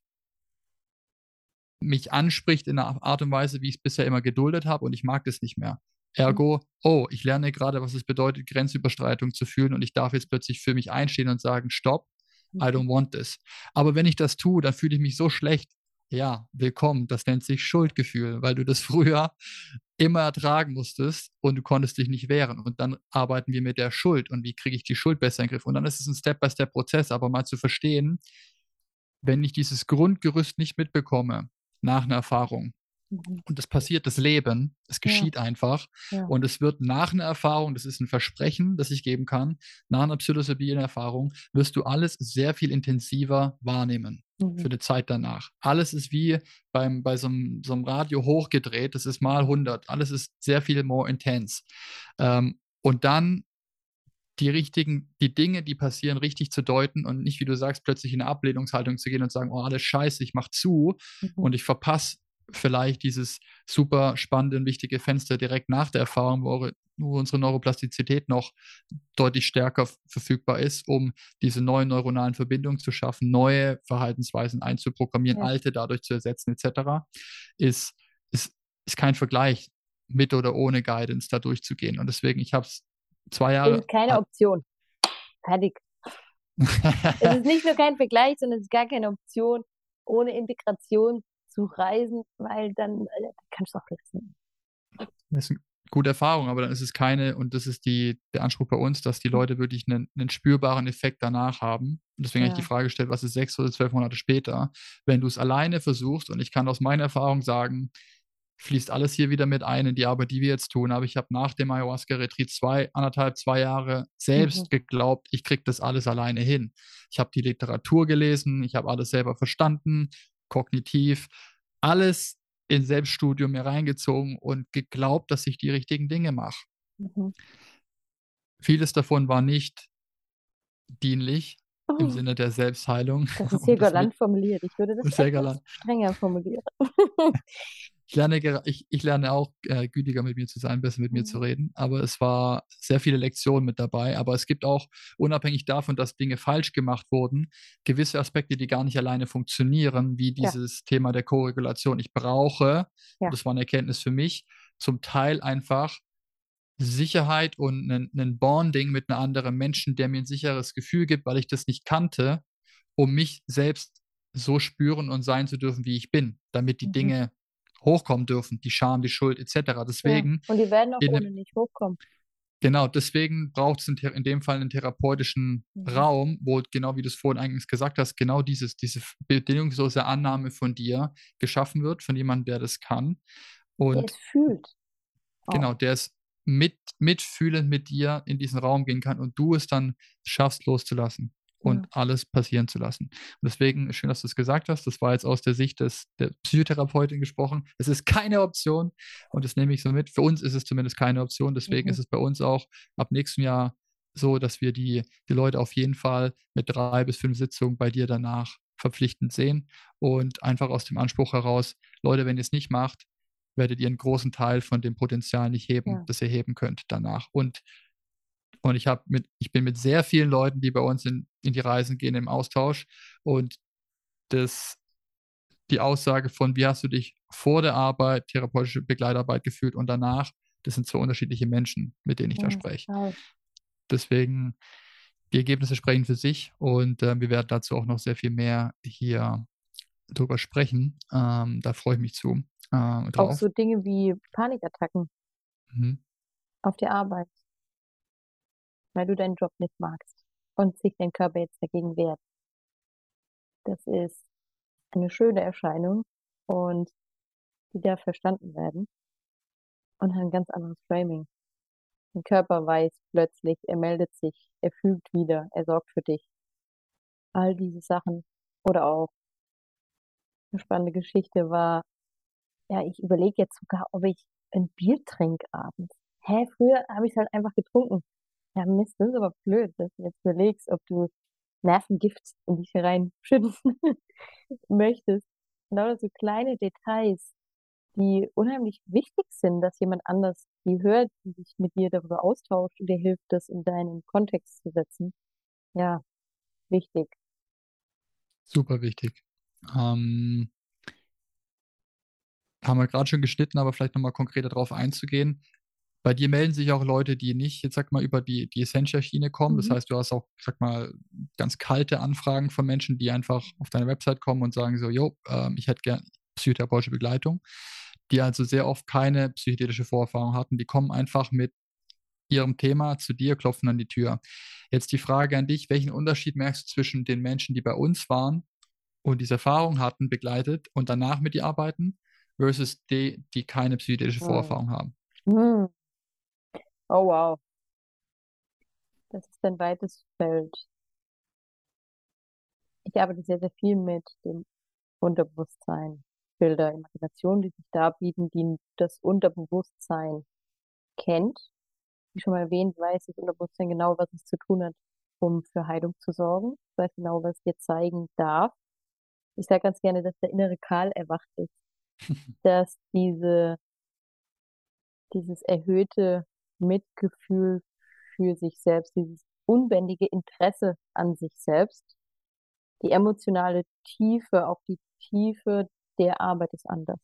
mich anspricht in einer Art und Weise, wie ich es bisher immer geduldet habe und ich mag das nicht mehr. Ergo, oh, ich lerne gerade, was es bedeutet, Grenzüberstreitung zu fühlen und ich darf jetzt plötzlich für mich einstehen und sagen, stopp, I don't mhm. want this. Aber wenn ich das tue, dann fühle ich mich so schlecht. Ja, willkommen. Das nennt sich Schuldgefühl, weil du das früher immer ertragen musstest und du konntest dich nicht wehren. Und dann arbeiten wir mit der Schuld und wie kriege ich die Schuld besser in den Griff. Und dann ist es ein Step-by-Step-Prozess, aber mal zu verstehen, wenn ich dieses Grundgerüst nicht mitbekomme nach einer Erfahrung. Und das passiert das Leben, es geschieht ja. einfach. Ja. Und es wird nach einer Erfahrung, das ist ein Versprechen, das ich geben kann, nach einer psilocybinen Erfahrung, wirst du alles sehr viel intensiver wahrnehmen mhm. für eine Zeit danach. Alles ist wie beim, bei so einem, so einem Radio hochgedreht, das ist mal 100. Alles ist sehr viel more intense. Ähm, und dann die richtigen, die Dinge, die passieren, richtig zu deuten und nicht, wie du sagst, plötzlich in eine Ablehnungshaltung zu gehen und sagen, oh, alles scheiße, ich mach zu mhm. und ich verpasse vielleicht dieses super spannende und wichtige Fenster direkt nach der Erfahrung, wo, wo unsere Neuroplastizität noch deutlich stärker verfügbar ist, um diese neuen neuronalen Verbindungen zu schaffen, neue Verhaltensweisen einzuprogrammieren, ja. alte dadurch zu ersetzen, etc., ist, ist, ist kein Vergleich mit oder ohne Guidance da durchzugehen. Und deswegen, ich habe es zwei Jahre. Ist keine Option. Fertig. es ist nicht nur kein Vergleich, sondern es ist gar keine Option. Ohne Integration zu reisen, weil dann äh, kannst du auch lassen. Das ist eine gute Erfahrung, aber dann ist es keine, und das ist die, der Anspruch bei uns, dass die Leute wirklich einen, einen spürbaren Effekt danach haben. Und deswegen ja. habe ich die Frage gestellt, was ist sechs oder zwölf Monate später? Wenn du es alleine versuchst, und ich kann aus meiner Erfahrung sagen, fließt alles hier wieder mit ein in die Arbeit, die wir jetzt tun. Aber ich habe nach dem Ayahuasca-Retreat zwei, anderthalb, zwei Jahre selbst mhm. geglaubt, ich kriege das alles alleine hin. Ich habe die Literatur gelesen, ich habe alles selber verstanden, kognitiv, alles in Selbststudium mir reingezogen und geglaubt, dass ich die richtigen Dinge mache. Mhm. Vieles davon war nicht dienlich oh. im Sinne der Selbstheilung. Das ist sehr galant formuliert. Ich würde das sehr strenger formulieren. ich lerne, ich, ich lerne auch äh, gütiger mit mir zu sein, besser mit mhm. mir zu mhm. reden. Aber es war sehr viele Lektionen mit dabei. Aber es gibt auch, unabhängig davon, dass Dinge falsch gemacht wurden, gewisse Aspekte, die gar nicht alleine funktionieren, wie dieses ja. Thema der Korregulation. Ich brauche, ja. das war eine Erkenntnis für mich, zum Teil einfach Sicherheit und ein Bonding mit einem anderen Menschen, der mir ein sicheres Gefühl gibt, weil ich das nicht kannte, um mich selbst so spüren und sein zu dürfen, wie ich bin, damit die mhm. Dinge hochkommen dürfen, die Scham, die Schuld etc. Deswegen. Ja, und die werden auch ohne nicht hochkommen. Genau, deswegen braucht es in, in, dem Fall einen therapeutischen mhm. Raum, wo, genau wie du es vorhin eigentlich gesagt hast, genau dieses, diese bedingungslose Annahme von dir geschaffen wird, von jemandem, der das kann. Und der es fühlt. Auch. Genau, der es mit, mitfühlend mit dir in diesen Raum gehen kann und du es dann schaffst loszulassen und ja. alles passieren zu lassen. Und deswegen schön, dass du es gesagt hast. Das war jetzt aus der Sicht des, der Psychotherapeutin gesprochen. Es ist keine Option und das nehme ich so mit. Für uns ist es zumindest keine Option. Deswegen mhm. ist es bei uns auch ab nächstem Jahr so, dass wir die, die Leute auf jeden Fall mit drei bis fünf Sitzungen bei dir danach verpflichtend sehen und einfach aus dem Anspruch heraus, Leute, wenn ihr es nicht macht, werdet ihr einen großen Teil von dem Potenzial nicht heben, ja. das ihr heben könnt danach. Und, und ich habe mit, ich bin mit sehr vielen Leuten, die bei uns in, in die Reisen gehen, im Austausch. Und das, die Aussage von, wie hast du dich vor der Arbeit, therapeutische Begleitarbeit gefühlt und danach, das sind zwei unterschiedliche Menschen, mit denen ich ja, da spreche. Deswegen, die Ergebnisse sprechen für sich und äh, wir werden dazu auch noch sehr viel mehr hier drüber sprechen. Ähm, da freue ich mich zu. Äh, Auch so Dinge wie Panikattacken Mhm. auf der Arbeit, weil du deinen Job nicht magst und sich dein Körper jetzt dagegen wehrt. Das ist eine schöne Erscheinung und die darf verstanden werden und hat ein ganz anderes Framing. Dein Körper weiß plötzlich, er meldet sich, er fügt wieder, er sorgt für dich. All diese Sachen. Oder auch eine spannende Geschichte war, ja, ich überlege jetzt sogar, ob ich ein Bier trinke abends. Hä, früher habe ich es halt einfach getrunken. Ja, Mist, das ist aber blöd, dass du jetzt überlegst, ob du Nervengift in dich reinschütten möchtest. Genau so kleine Details, die unheimlich wichtig sind, dass jemand anders die hört und sich mit dir darüber austauscht und dir hilft, das in deinen Kontext zu setzen. Ja, wichtig. Super wichtig. Ähm, haben wir gerade schon geschnitten, aber vielleicht nochmal konkreter darauf einzugehen. Bei dir melden sich auch Leute, die nicht, jetzt sag mal, über die, die Essentia-Schiene kommen. Mhm. Das heißt, du hast auch, sag mal, ganz kalte Anfragen von Menschen, die einfach auf deine Website kommen und sagen so, jo, äh, ich hätte gern psychotherapeutische Begleitung, die also sehr oft keine psychedelische Vorerfahrung hatten. Die kommen einfach mit ihrem Thema zu dir, klopfen an die Tür. Jetzt die Frage an dich, welchen Unterschied merkst du zwischen den Menschen, die bei uns waren und diese Erfahrung hatten, begleitet und danach mit dir arbeiten versus die, die keine psychedelische hm. Vorerfahrung haben. Oh wow. Das ist ein weites Feld. Ich arbeite sehr, sehr viel mit dem Unterbewusstsein. Bilder, Imaginationen, die sich da bieten, die das Unterbewusstsein kennt. Wie schon mal erwähnt, weiß das Unterbewusstsein genau, was es zu tun hat, um für Heilung zu sorgen. Es weiß genau, was es dir zeigen darf. Ich sage ganz gerne, dass der innere Karl erwacht ist dass diese, dieses erhöhte Mitgefühl für sich selbst, dieses unbändige Interesse an sich selbst, die emotionale Tiefe, auch die Tiefe der Arbeit ist anders.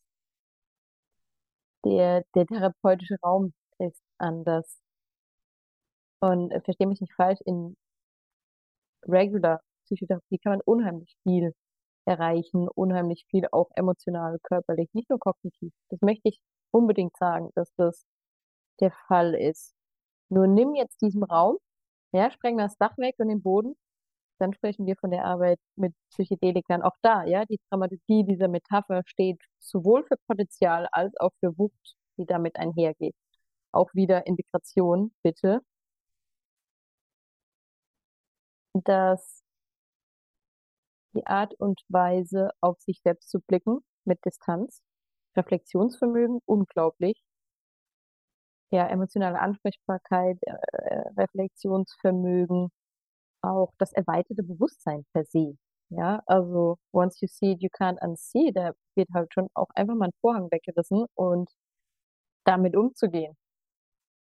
Der, der therapeutische Raum ist anders. Und äh, verstehe mich nicht falsch, in Regular Psychotherapie kann man unheimlich viel erreichen, unheimlich viel, auch emotional, körperlich, nicht nur kognitiv. Das möchte ich unbedingt sagen, dass das der Fall ist. Nur nimm jetzt diesen Raum, ja, spreng das Dach weg und den Boden, dann sprechen wir von der Arbeit mit Psychedelikern. Auch da, ja, die Dramaturgie dieser Metapher steht sowohl für Potenzial als auch für Wucht, die damit einhergeht. Auch wieder Integration, bitte. Das die Art und Weise, auf sich selbst zu blicken mit Distanz, Reflexionsvermögen, unglaublich. Ja, emotionale Ansprechbarkeit, äh, Reflexionsvermögen, auch das erweiterte Bewusstsein per se. Ja, also once you see it, you can't unsee, da wird halt schon auch einfach mal ein Vorhang weggerissen und damit umzugehen.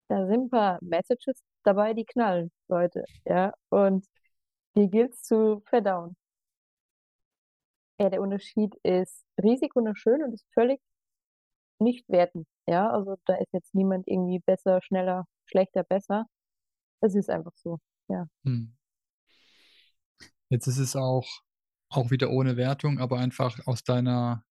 Da sind ein paar Messages dabei, die knallen, Leute, ja, und die gilt's zu verdauen. Ja, der Unterschied ist riesig wunderschön und ist völlig nicht wertend. Ja, also da ist jetzt niemand irgendwie besser, schneller, schlechter, besser. Es ist einfach so, ja. Hm. Jetzt ist es auch, auch wieder ohne Wertung, aber einfach aus deiner,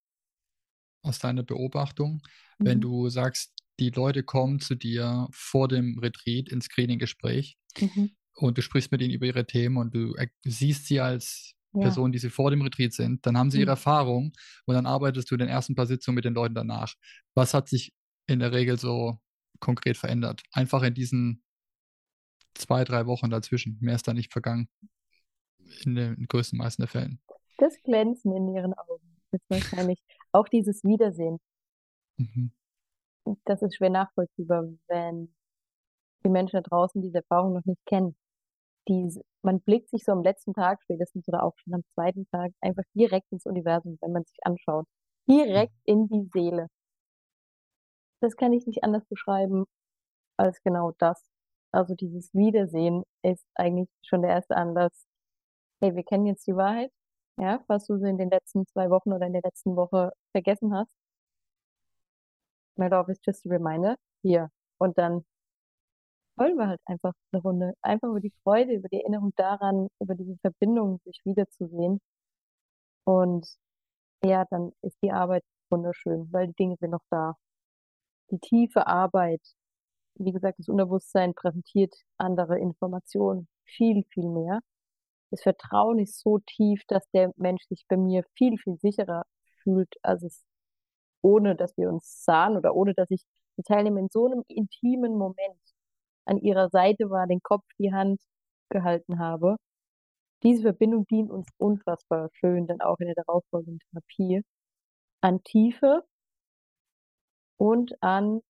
aus deiner Beobachtung, mhm. wenn du sagst, die Leute kommen zu dir vor dem Retreat ins Screening-Gespräch mhm. und du sprichst mit ihnen über ihre Themen und du siehst sie als ja. Personen, die sie vor dem Retreat sind, dann haben sie ihre mhm. Erfahrung und dann arbeitest du in den ersten paar Sitzungen mit den Leuten danach. Was hat sich in der Regel so konkret verändert? Einfach in diesen zwei, drei Wochen dazwischen. Mehr ist da nicht vergangen. In den größten meisten der Fällen. Das Glänzen in ihren Augen ist wahrscheinlich auch dieses Wiedersehen. Mhm. Das ist schwer nachvollziehbar, wenn die Menschen da draußen diese Erfahrung noch nicht kennen. Die, man blickt sich so am letzten Tag spätestens oder auch schon am zweiten Tag einfach direkt ins Universum, wenn man sich anschaut. Direkt in die Seele. Das kann ich nicht anders beschreiben als genau das. Also dieses Wiedersehen ist eigentlich schon der erste Anlass. Hey, wir kennen jetzt die Wahrheit. Ja, was du sie in den letzten zwei Wochen oder in der letzten Woche vergessen hast. My love is just a reminder. Hier. Und dann wollen wir halt einfach eine Runde. Einfach über die Freude, über die Erinnerung daran, über diese Verbindung, sich wiederzusehen. Und ja, dann ist die Arbeit wunderschön, weil die Dinge sind noch da. Die tiefe Arbeit, wie gesagt, das Unterbewusstsein präsentiert andere Informationen, viel, viel mehr. Das Vertrauen ist so tief, dass der Mensch sich bei mir viel, viel sicherer fühlt, als es ohne, dass wir uns sahen oder ohne, dass ich die Teilnehmer in so einem intimen Moment an ihrer Seite war, den Kopf, die Hand gehalten habe. Diese Verbindung dient uns unfassbar schön, dann auch in der darauffolgenden Therapie, an Tiefe und an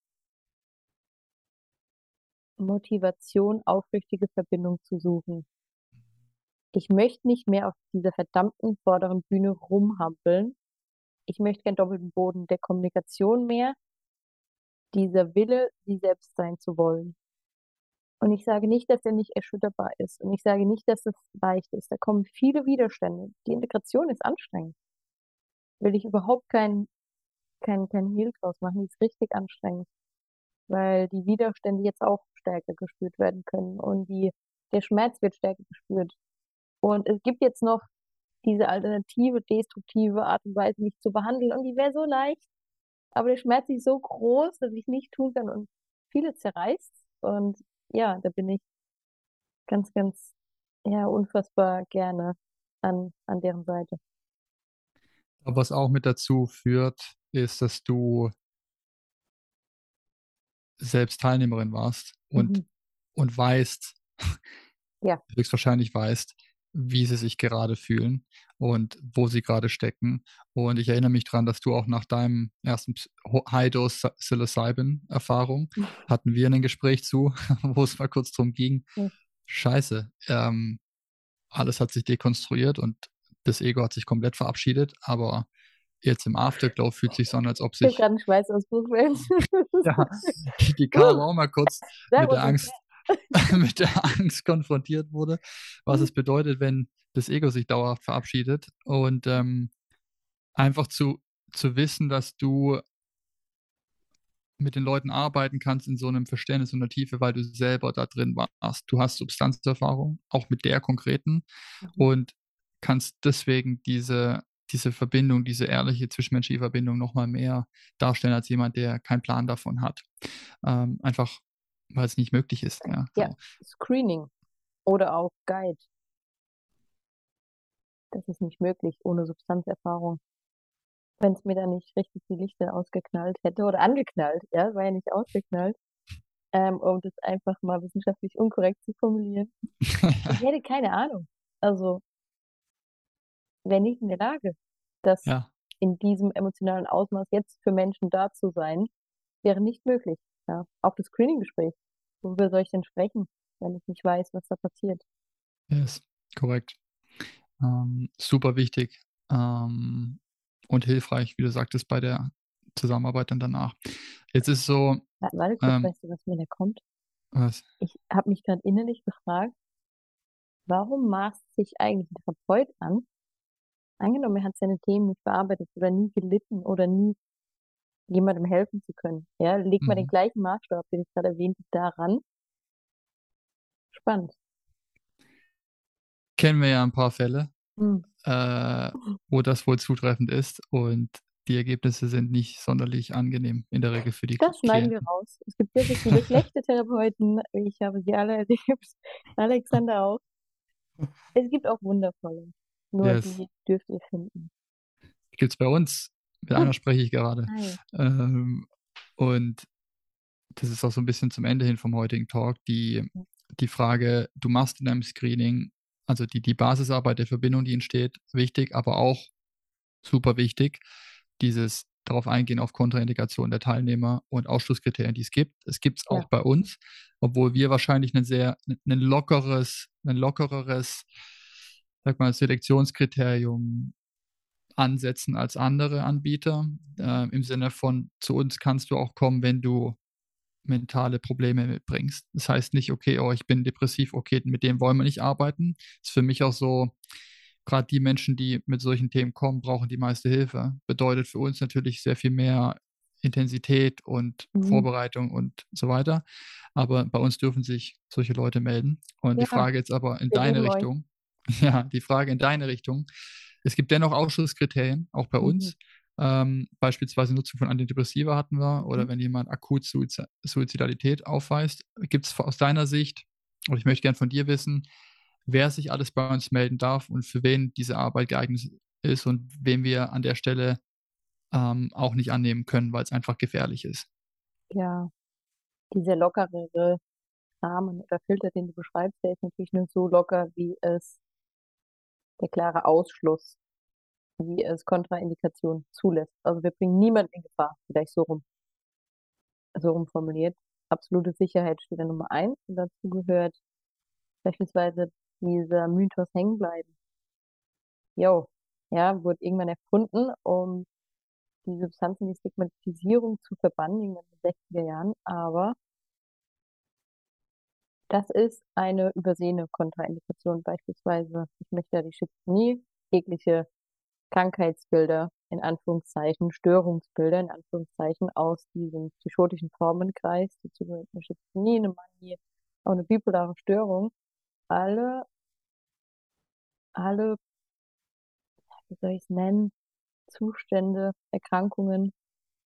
Motivation, aufrichtige Verbindung zu suchen. Ich möchte nicht mehr auf dieser verdammten vorderen Bühne rumhampeln. Ich möchte keinen doppelten Boden der Kommunikation mehr. Dieser Wille, sie selbst sein zu wollen. Und ich sage nicht, dass er nicht erschütterbar ist. Und ich sage nicht, dass es leicht ist. Da kommen viele Widerstände. Die Integration ist anstrengend. Will ich überhaupt keinen kein, kein Hehl draus machen. Die ist richtig anstrengend. Weil die Widerstände jetzt auch stärker gespürt werden können. Und die, der Schmerz wird stärker gespürt. Und es gibt jetzt noch diese alternative, destruktive Art und Weise, mich zu behandeln. Und die wäre so leicht. Aber der Schmerz ist so groß, dass ich nicht tun kann und viele zerreißt. Und ja, da bin ich ganz, ganz, ja, unfassbar gerne an, an deren Seite. Aber was auch mit dazu führt, ist, dass du selbst Teilnehmerin warst und, mhm. und weißt, ja. höchstwahrscheinlich weißt, wie sie sich gerade fühlen und wo sie gerade stecken. Und ich erinnere mich daran, dass du auch nach deinem ersten High-Dose Psilocybin-Erfahrung hatten wir ein Gespräch zu, wo es mal kurz darum ging, mhm. scheiße, ähm, alles hat sich dekonstruiert und das Ego hat sich komplett verabschiedet, aber jetzt im Afterglow fühlt sich so an, als ob sich... Ich gerade einen Schweißausbruch, ja, die kam auch mal kurz mit der Angst mit der Angst konfrontiert wurde, was mhm. es bedeutet, wenn das Ego sich dauerhaft verabschiedet und ähm, einfach zu, zu wissen, dass du mit den Leuten arbeiten kannst in so einem Verständnis und der Tiefe, weil du selber da drin warst. Du hast Substanzerfahrung, auch mit der konkreten mhm. und kannst deswegen diese, diese Verbindung, diese ehrliche zwischenmenschliche Verbindung nochmal mehr darstellen als jemand, der keinen Plan davon hat. Ähm, einfach weil es nicht möglich ist. Ja, ja Screening oder auch Guide. Das ist nicht möglich ohne Substanzerfahrung. Wenn es mir da nicht richtig die Lichter ausgeknallt hätte oder angeknallt, ja, war ja nicht ausgeknallt, ähm, um das einfach mal wissenschaftlich unkorrekt zu formulieren. ich hätte keine Ahnung. Also, wäre nicht in der Lage, das ja. in diesem emotionalen Ausmaß jetzt für Menschen da zu sein, wäre nicht möglich. Ja, auch das Screening-Gespräch. Worüber soll ich denn sprechen, wenn ich nicht weiß, was da passiert? Yes, korrekt. Ähm, super wichtig ähm, und hilfreich, wie du sagtest, bei der Zusammenarbeit dann danach. Jetzt ist so. Warte kurz, ähm, weißt du, was mir da kommt? Was? Ich habe mich gerade innerlich gefragt, warum maßt sich eigentlich ein Therapeut an? Angenommen, er hat seine Themen nicht bearbeitet oder nie gelitten oder nie jemandem helfen zu können. Ja, leg mal den mhm. gleichen Maßstab, den ich gerade erwähnt habe, daran. Spannend. Kennen wir ja ein paar Fälle, mhm. äh, wo das wohl zutreffend ist und die Ergebnisse sind nicht sonderlich angenehm in der Regel für die Das schneiden wir raus. Es gibt wirklich viele schlechte Therapeuten. Ich habe sie alle erlebt. Alexander auch. Es gibt auch wundervolle. Nur yes. die dürft ihr finden. Gibt es bei uns mit einer spreche ich gerade. Ähm, und das ist auch so ein bisschen zum Ende hin vom heutigen Talk, die, die Frage, du machst in deinem Screening, also die, die Basisarbeit der Verbindung, die entsteht, wichtig, aber auch super wichtig, dieses darauf eingehen, auf Kontraindikationen der Teilnehmer und Ausschlusskriterien, die es gibt. Es gibt es auch ja. bei uns, obwohl wir wahrscheinlich ein sehr ein lockeres, ein lockereres, sag mal, Selektionskriterium ansetzen als andere Anbieter. Äh, Im Sinne von, zu uns kannst du auch kommen, wenn du mentale Probleme mitbringst. Das heißt nicht, okay, oh, ich bin depressiv, okay, mit dem wollen wir nicht arbeiten. Das ist für mich auch so, gerade die Menschen, die mit solchen Themen kommen, brauchen die meiste Hilfe. Bedeutet für uns natürlich sehr viel mehr Intensität und mhm. Vorbereitung und so weiter. Aber bei uns dürfen sich solche Leute melden. Und ja, die Frage jetzt aber in deine Richtung. Ja, die Frage in deine Richtung. Es gibt dennoch Ausschlusskriterien, auch bei mhm. uns. Ähm, beispielsweise Nutzung von Antidepressiva hatten wir oder mhm. wenn jemand akut Suizidalität aufweist. Gibt es aus deiner Sicht, und ich möchte gerne von dir wissen, wer sich alles bei uns melden darf und für wen diese Arbeit geeignet ist und wen wir an der Stelle ähm, auch nicht annehmen können, weil es einfach gefährlich ist. Ja, dieser lockerere Rahmen oder Filter, den du beschreibst, der ist natürlich nur so locker, wie es der klare Ausschluss, wie es Kontraindikation zulässt. Also wir bringen niemanden in Gefahr, vielleicht so rum, so rum formuliert. Absolute Sicherheit steht da Nummer eins und dazu gehört beispielsweise dieser Mythos hängen bleiben. Jo, ja, wurde irgendwann erfunden, um die Substanzen, die Stigmatisierung zu verbannen, irgendwann in den 60er Jahren, aber das ist eine übersehene Kontraindikation beispielsweise. Ich möchte ja die Schizophrenie, jegliche Krankheitsbilder, in Anführungszeichen, Störungsbilder, in Anführungszeichen, aus diesem psychotischen Formenkreis, dazu gehört eine Schizophrenie, eine Manie, auch eine bipolare Störung, alle alle, wie soll ich es nennen, Zustände, Erkrankungen,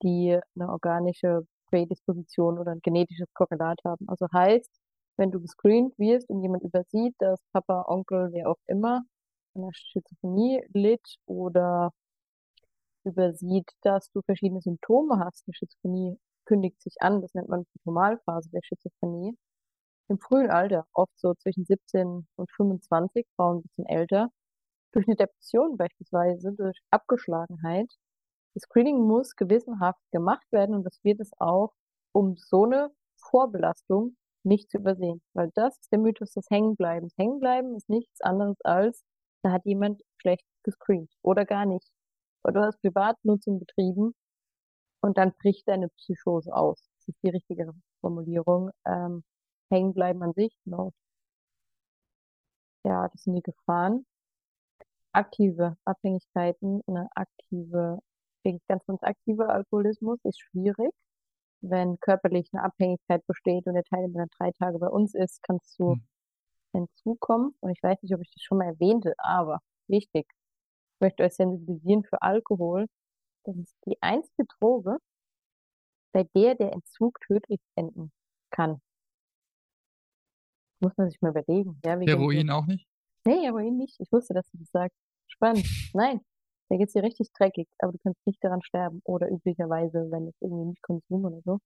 die eine organische Prädisposition oder ein genetisches Korrelat haben. Also heißt, wenn du gescreent wirst und jemand übersieht, dass Papa, Onkel, wer auch immer der Schizophrenie litt oder übersieht, dass du verschiedene Symptome hast. Eine Schizophrenie kündigt sich an, das nennt man die Normalphase der Schizophrenie im frühen Alter, oft so zwischen 17 und 25, Frauen ein bisschen älter, durch eine Depression beispielsweise, durch Abgeschlagenheit. Das Screening muss gewissenhaft gemacht werden und das wird es auch, um so eine Vorbelastung nicht zu übersehen. Weil das ist der Mythos des Hängenbleibens. Hängenbleiben ist nichts anderes als, da hat jemand schlecht gescreent oder gar nicht. Oder du hast Privatnutzung betrieben und dann bricht deine Psychose aus. Das ist die richtige Formulierung. Ähm, hängen bleiben an sich. No. Ja, das sind die Gefahren. Aktive Abhängigkeiten, eine aktive, wirklich ganz, ganz aktiver Alkoholismus ist schwierig. Wenn körperlich eine Abhängigkeit besteht und der Teilnehmer drei Tage bei uns ist, kannst du hm. Hinzukommen. Und ich weiß nicht, ob ich das schon mal erwähnte, aber wichtig. Ich möchte euch sensibilisieren für Alkohol. Das ist die einzige Droge, bei der der Entzug tödlich enden kann. Muss man sich mal überlegen. Ja, Heroin auch nicht? Nee, Heroin nicht. Ich wusste, dass du das sagst. Spannend. Nein, da geht's dir richtig dreckig, aber du kannst nicht daran sterben. Oder üblicherweise, wenn es irgendwie nicht Konsum oder so.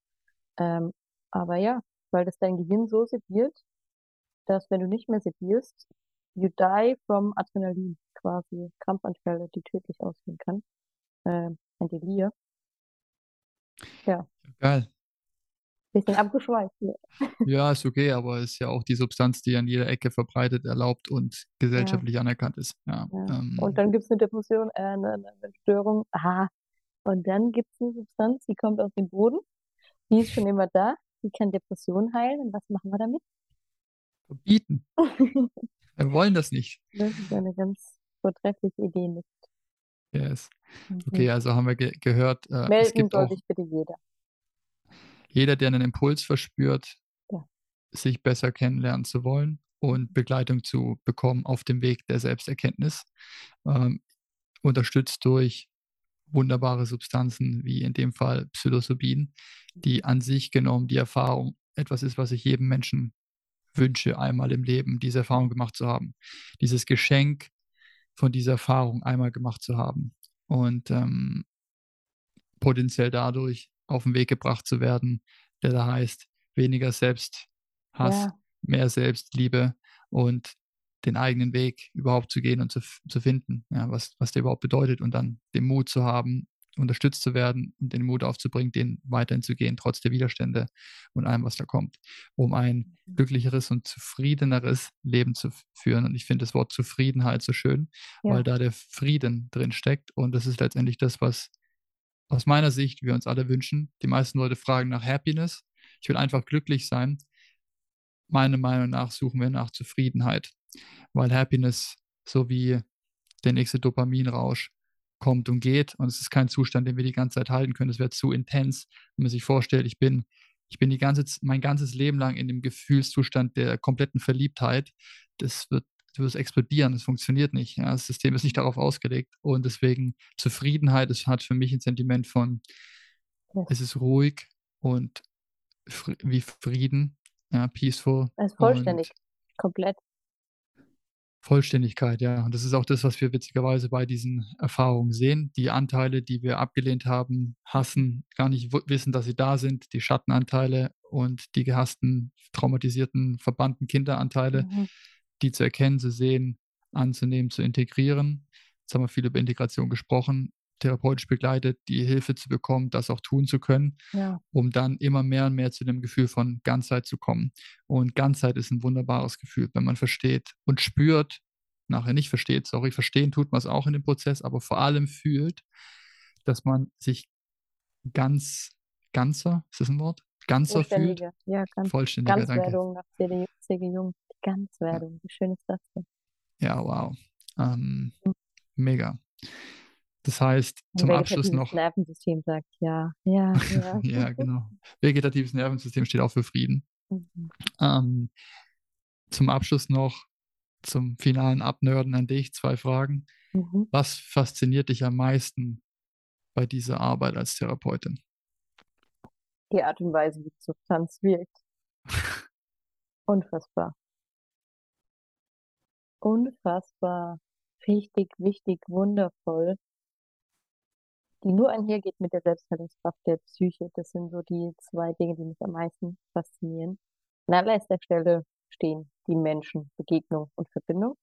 Ähm, aber ja, weil das dein Gehirn so sediert, dass wenn du nicht mehr sedierst, you die from Adrenalin, quasi Krampfanfälle, die tödlich ausgehen kann. Ähm, ein Delir. Ja. Geil. Bisschen abgeschweift hier. Ja, ist okay, aber es ist ja auch die Substanz, die an jeder Ecke verbreitet, erlaubt und gesellschaftlich ja. anerkannt ist. Ja, ja. Ähm, und dann gibt es eine Depression, äh, eine, eine Störung. Aha. Und dann gibt es eine Substanz, die kommt aus dem Boden. Die ist schon immer da. Die kann Depression heilen. Und was machen wir damit? Verbieten. wir wollen das nicht. Das ist eine ganz vortreffliche Idee nicht. Yes. Mhm. Okay, also haben wir ge gehört. Äh, Melden es gibt soll sich bitte jeder jeder, der einen Impuls verspürt, ja. sich besser kennenlernen zu wollen und Begleitung zu bekommen auf dem Weg der Selbsterkenntnis, ähm, unterstützt durch wunderbare Substanzen wie in dem Fall Psilocybin, die an sich genommen die Erfahrung etwas ist, was ich jedem Menschen wünsche, einmal im Leben diese Erfahrung gemacht zu haben. Dieses Geschenk von dieser Erfahrung einmal gemacht zu haben und ähm, potenziell dadurch auf den Weg gebracht zu werden, der da heißt, weniger Selbsthass, ja. mehr Selbstliebe und den eigenen Weg überhaupt zu gehen und zu, zu finden, ja, was, was der überhaupt bedeutet und dann den Mut zu haben, unterstützt zu werden und den Mut aufzubringen, den weiterhin zu gehen, trotz der Widerstände und allem, was da kommt, um ein mhm. glücklicheres und zufriedeneres Leben zu führen. Und ich finde das Wort Zufriedenheit so schön, ja. weil da der Frieden drin steckt. Und das ist letztendlich das, was aus meiner Sicht wir uns alle wünschen. Die meisten Leute fragen nach Happiness. Ich will einfach glücklich sein. Meiner Meinung nach suchen wir nach Zufriedenheit, weil Happiness so wie der nächste Dopaminrausch kommt und geht. Und es ist kein Zustand, den wir die ganze Zeit halten können. Es wird zu intens, wenn man sich vorstellt, ich bin, ich bin die ganze, mein ganzes Leben lang in dem Gefühlszustand der kompletten Verliebtheit. Das wird, du wirst explodieren, das funktioniert nicht. Ja? Das System ist nicht darauf ausgelegt. Und deswegen Zufriedenheit, es hat für mich ein Sentiment von, es ist ruhig und wie Frieden, ja, peaceful. Es ist vollständig, komplett. Vollständigkeit, ja. Und das ist auch das, was wir witzigerweise bei diesen Erfahrungen sehen. Die Anteile, die wir abgelehnt haben, hassen, gar nicht wissen, dass sie da sind, die Schattenanteile und die gehassten, traumatisierten, verbannten Kinderanteile, mhm. die zu erkennen, zu sehen, anzunehmen, zu integrieren. Jetzt haben wir viel über Integration gesprochen therapeutisch begleitet, die Hilfe zu bekommen, das auch tun zu können, ja. um dann immer mehr und mehr zu dem Gefühl von Ganzheit zu kommen. Und Ganzheit ist ein wunderbares Gefühl, wenn man versteht und spürt, nachher nicht versteht, sorry, verstehen tut man es auch in dem Prozess, aber vor allem fühlt, dass man sich ganz, ganzer, ist das ein Wort? Ganzer fühlt. Ja, ganz, Vollständiger, Ganzwerdung danke. nach C.G. Jung. Ganzwerdung, ja. wie schön ist das denn? Ja, wow. Ähm, mhm. Mega. Das heißt, zum Abschluss noch. Nervensystem sagt ja, ja, ja. ja, genau. Vegetatives Nervensystem steht auch für Frieden. Mhm. Ähm, zum Abschluss noch zum finalen Abnörden an dich zwei Fragen. Mhm. Was fasziniert dich am meisten bei dieser Arbeit als Therapeutin? Die Art und Weise, wie die Substanz wirkt. Unfassbar. Unfassbar. Richtig, wichtig, wundervoll die nur einhergeht mit der Selbstheilungskraft der Psyche. Das sind so die zwei Dinge, die mich am meisten faszinieren. An allererster Stelle stehen die Menschen, Begegnung und Verbindung.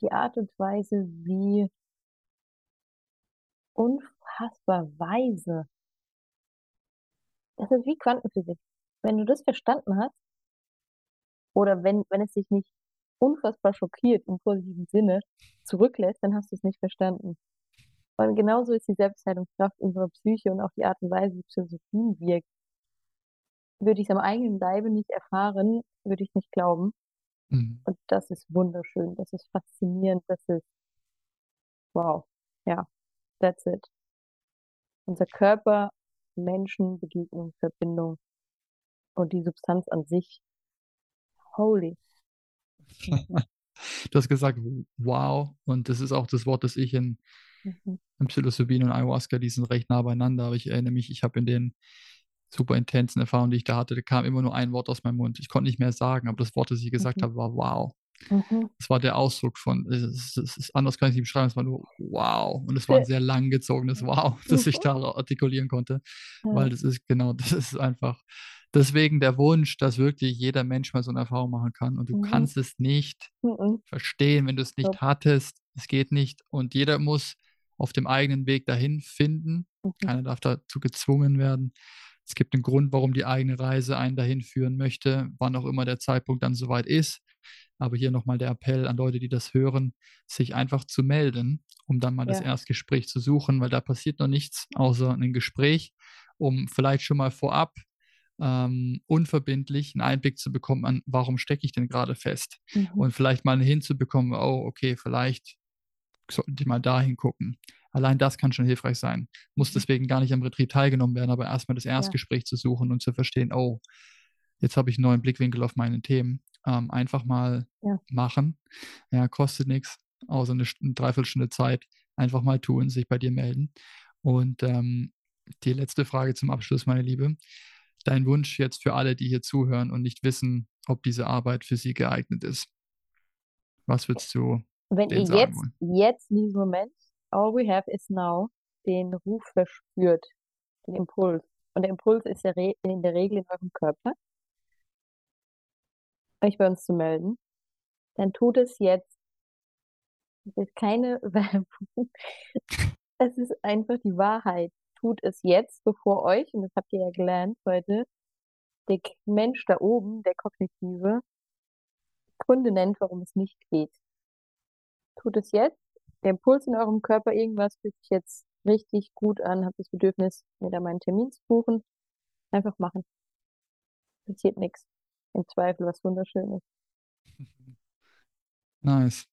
Die Art und Weise, wie unfassbar weise. Das ist wie Quantenphysik. Wenn du das verstanden hast, oder wenn, wenn es dich nicht unfassbar schockiert im positiven Sinne zurücklässt, dann hast du es nicht verstanden. Und genauso ist die Selbstheilungskraft unserer Psyche und auch die Art und Weise, wie Philosophie wirkt. Würde ich es am eigenen Leibe nicht erfahren, würde ich es nicht glauben. Mhm. Und das ist wunderschön, das ist faszinierend, das ist wow. Ja, that's it. Unser Körper, Menschen, Begegnung, Verbindung und die Substanz an sich. Holy. du hast gesagt, wow. Und das ist auch das Wort, das ich in Mhm. Psilocybin und Ayahuasca, die sind recht nah beieinander, aber ich erinnere mich, ich habe in den super intensen Erfahrungen, die ich da hatte, da kam immer nur ein Wort aus meinem Mund. Ich konnte nicht mehr sagen, aber das Wort, das ich gesagt mhm. habe, war wow. Mhm. Das war der Ausdruck von, es ist, es anders kann ich nicht beschreiben, es war nur wow. Und es war ein sehr langgezogenes Wow, das ich da artikulieren konnte, weil das ist genau, das ist einfach, deswegen der Wunsch, dass wirklich jeder Mensch mal so eine Erfahrung machen kann und du mhm. kannst es nicht mhm. verstehen, wenn du es nicht ja. hattest. Es geht nicht und jeder muss auf dem eigenen Weg dahin finden. Mhm. Keiner darf dazu gezwungen werden. Es gibt einen Grund, warum die eigene Reise einen dahin führen möchte, wann auch immer der Zeitpunkt dann soweit ist. Aber hier nochmal der Appell an Leute, die das hören, sich einfach zu melden, um dann mal ja. das Erstgespräch zu suchen, weil da passiert noch nichts außer ein Gespräch, um vielleicht schon mal vorab ähm, unverbindlich einen Einblick zu bekommen an, warum stecke ich denn gerade fest? Mhm. Und vielleicht mal hinzubekommen, oh, okay, vielleicht sollten die mal dahin gucken. Allein das kann schon hilfreich sein. Muss mhm. deswegen gar nicht am Retreat teilgenommen werden, aber erstmal das Erstgespräch ja. zu suchen und zu verstehen, oh, jetzt habe ich einen neuen Blickwinkel auf meine Themen. Ähm, einfach mal ja. machen. Ja, kostet nichts, außer eine, eine Dreiviertelstunde Zeit. Einfach mal tun, sich bei dir melden. Und ähm, die letzte Frage zum Abschluss, meine Liebe. Dein Wunsch jetzt für alle, die hier zuhören und nicht wissen, ob diese Arbeit für sie geeignet ist. Was würdest du wenn ihr jetzt, jetzt in diesem Moment, all we have is now, den Ruf verspürt, den Impuls. Und der Impuls ist in der Regel in eurem Körper, euch bei uns zu melden, dann tut es jetzt. Das ist keine Werbung. es ist einfach die Wahrheit. Tut es jetzt, bevor euch, und das habt ihr ja gelernt heute, der Mensch da oben, der Kognitive, Gründe nennt, warum es nicht geht. Tut es jetzt. Der Impuls in eurem Körper, irgendwas fühlt sich jetzt richtig gut an, habt das Bedürfnis, mir da meinen Termin zu buchen. Einfach machen. Passiert nichts. Im Zweifel was Wunderschönes. Nice.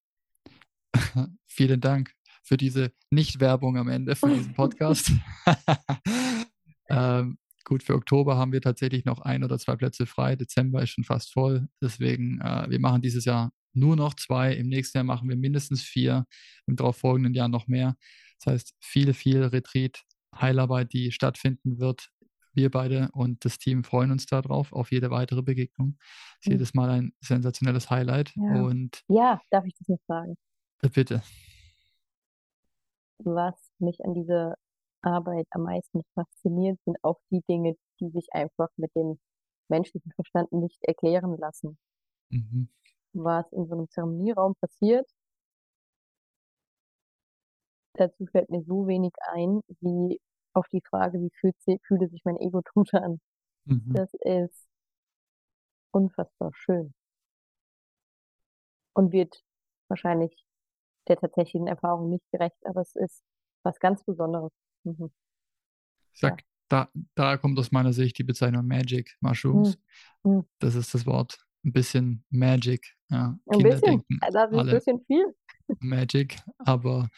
Vielen Dank für diese Nicht-Werbung am Ende von diesem Podcast. ähm, gut, für Oktober haben wir tatsächlich noch ein oder zwei Plätze frei. Dezember ist schon fast voll. Deswegen, äh, wir machen dieses Jahr nur noch zwei. Im nächsten Jahr machen wir mindestens vier. Im darauffolgenden Jahr noch mehr. Das heißt, viel, viel Retreat, Heilarbeit, die stattfinden wird. Wir beide und das Team freuen uns darauf, auf jede weitere Begegnung. Mhm. jedes Mal ein sensationelles Highlight. Ja. Und ja, darf ich das noch fragen? Bitte. Was mich an dieser Arbeit am meisten fasziniert, sind auch die Dinge, die sich einfach mit dem menschlichen Verstand nicht erklären lassen. Mhm. Was in so einem Zeremonieraum passiert, dazu fällt mir so wenig ein, wie auf die Frage, wie fühlt fühle sich mein Ego tut an. Mhm. Das ist unfassbar schön. Und wird wahrscheinlich der tatsächlichen Erfahrung nicht gerecht, aber es ist was ganz Besonderes. Mhm. Ich sag, ja. da, da kommt aus meiner Sicht die Bezeichnung Magic Mushrooms. Mhm. Das ist das Wort. Ein bisschen Magic. Ja, ein Kinder bisschen, denken also ein bisschen viel. Magic, aber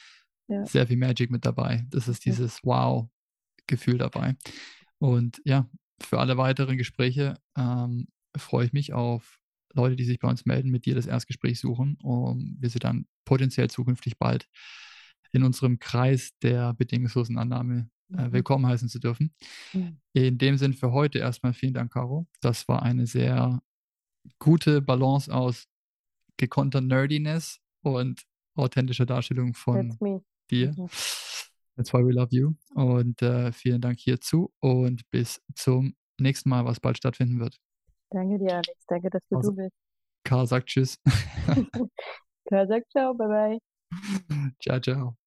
ja. sehr viel Magic mit dabei. Das ist dieses Wow-Gefühl dabei. Und ja, für alle weiteren Gespräche ähm, freue ich mich auf Leute, die sich bei uns melden, mit dir das Erstgespräch suchen, um wir sie dann potenziell zukünftig bald in unserem Kreis der bedingungslosen Annahme äh, mhm. willkommen heißen zu dürfen. Mhm. In dem Sinn für heute erstmal vielen Dank, Caro. Das war eine sehr gute Balance aus gekonnter Nerdiness und authentischer Darstellung von dir. Mhm. That's why we love you. Und äh, vielen Dank hierzu und bis zum nächsten Mal, was bald stattfinden wird. Danke dir, Alex. Danke, dass du also, du bist. Karl sagt Tschüss. Karl sagt Ciao, bye bye. Ciao, ciao.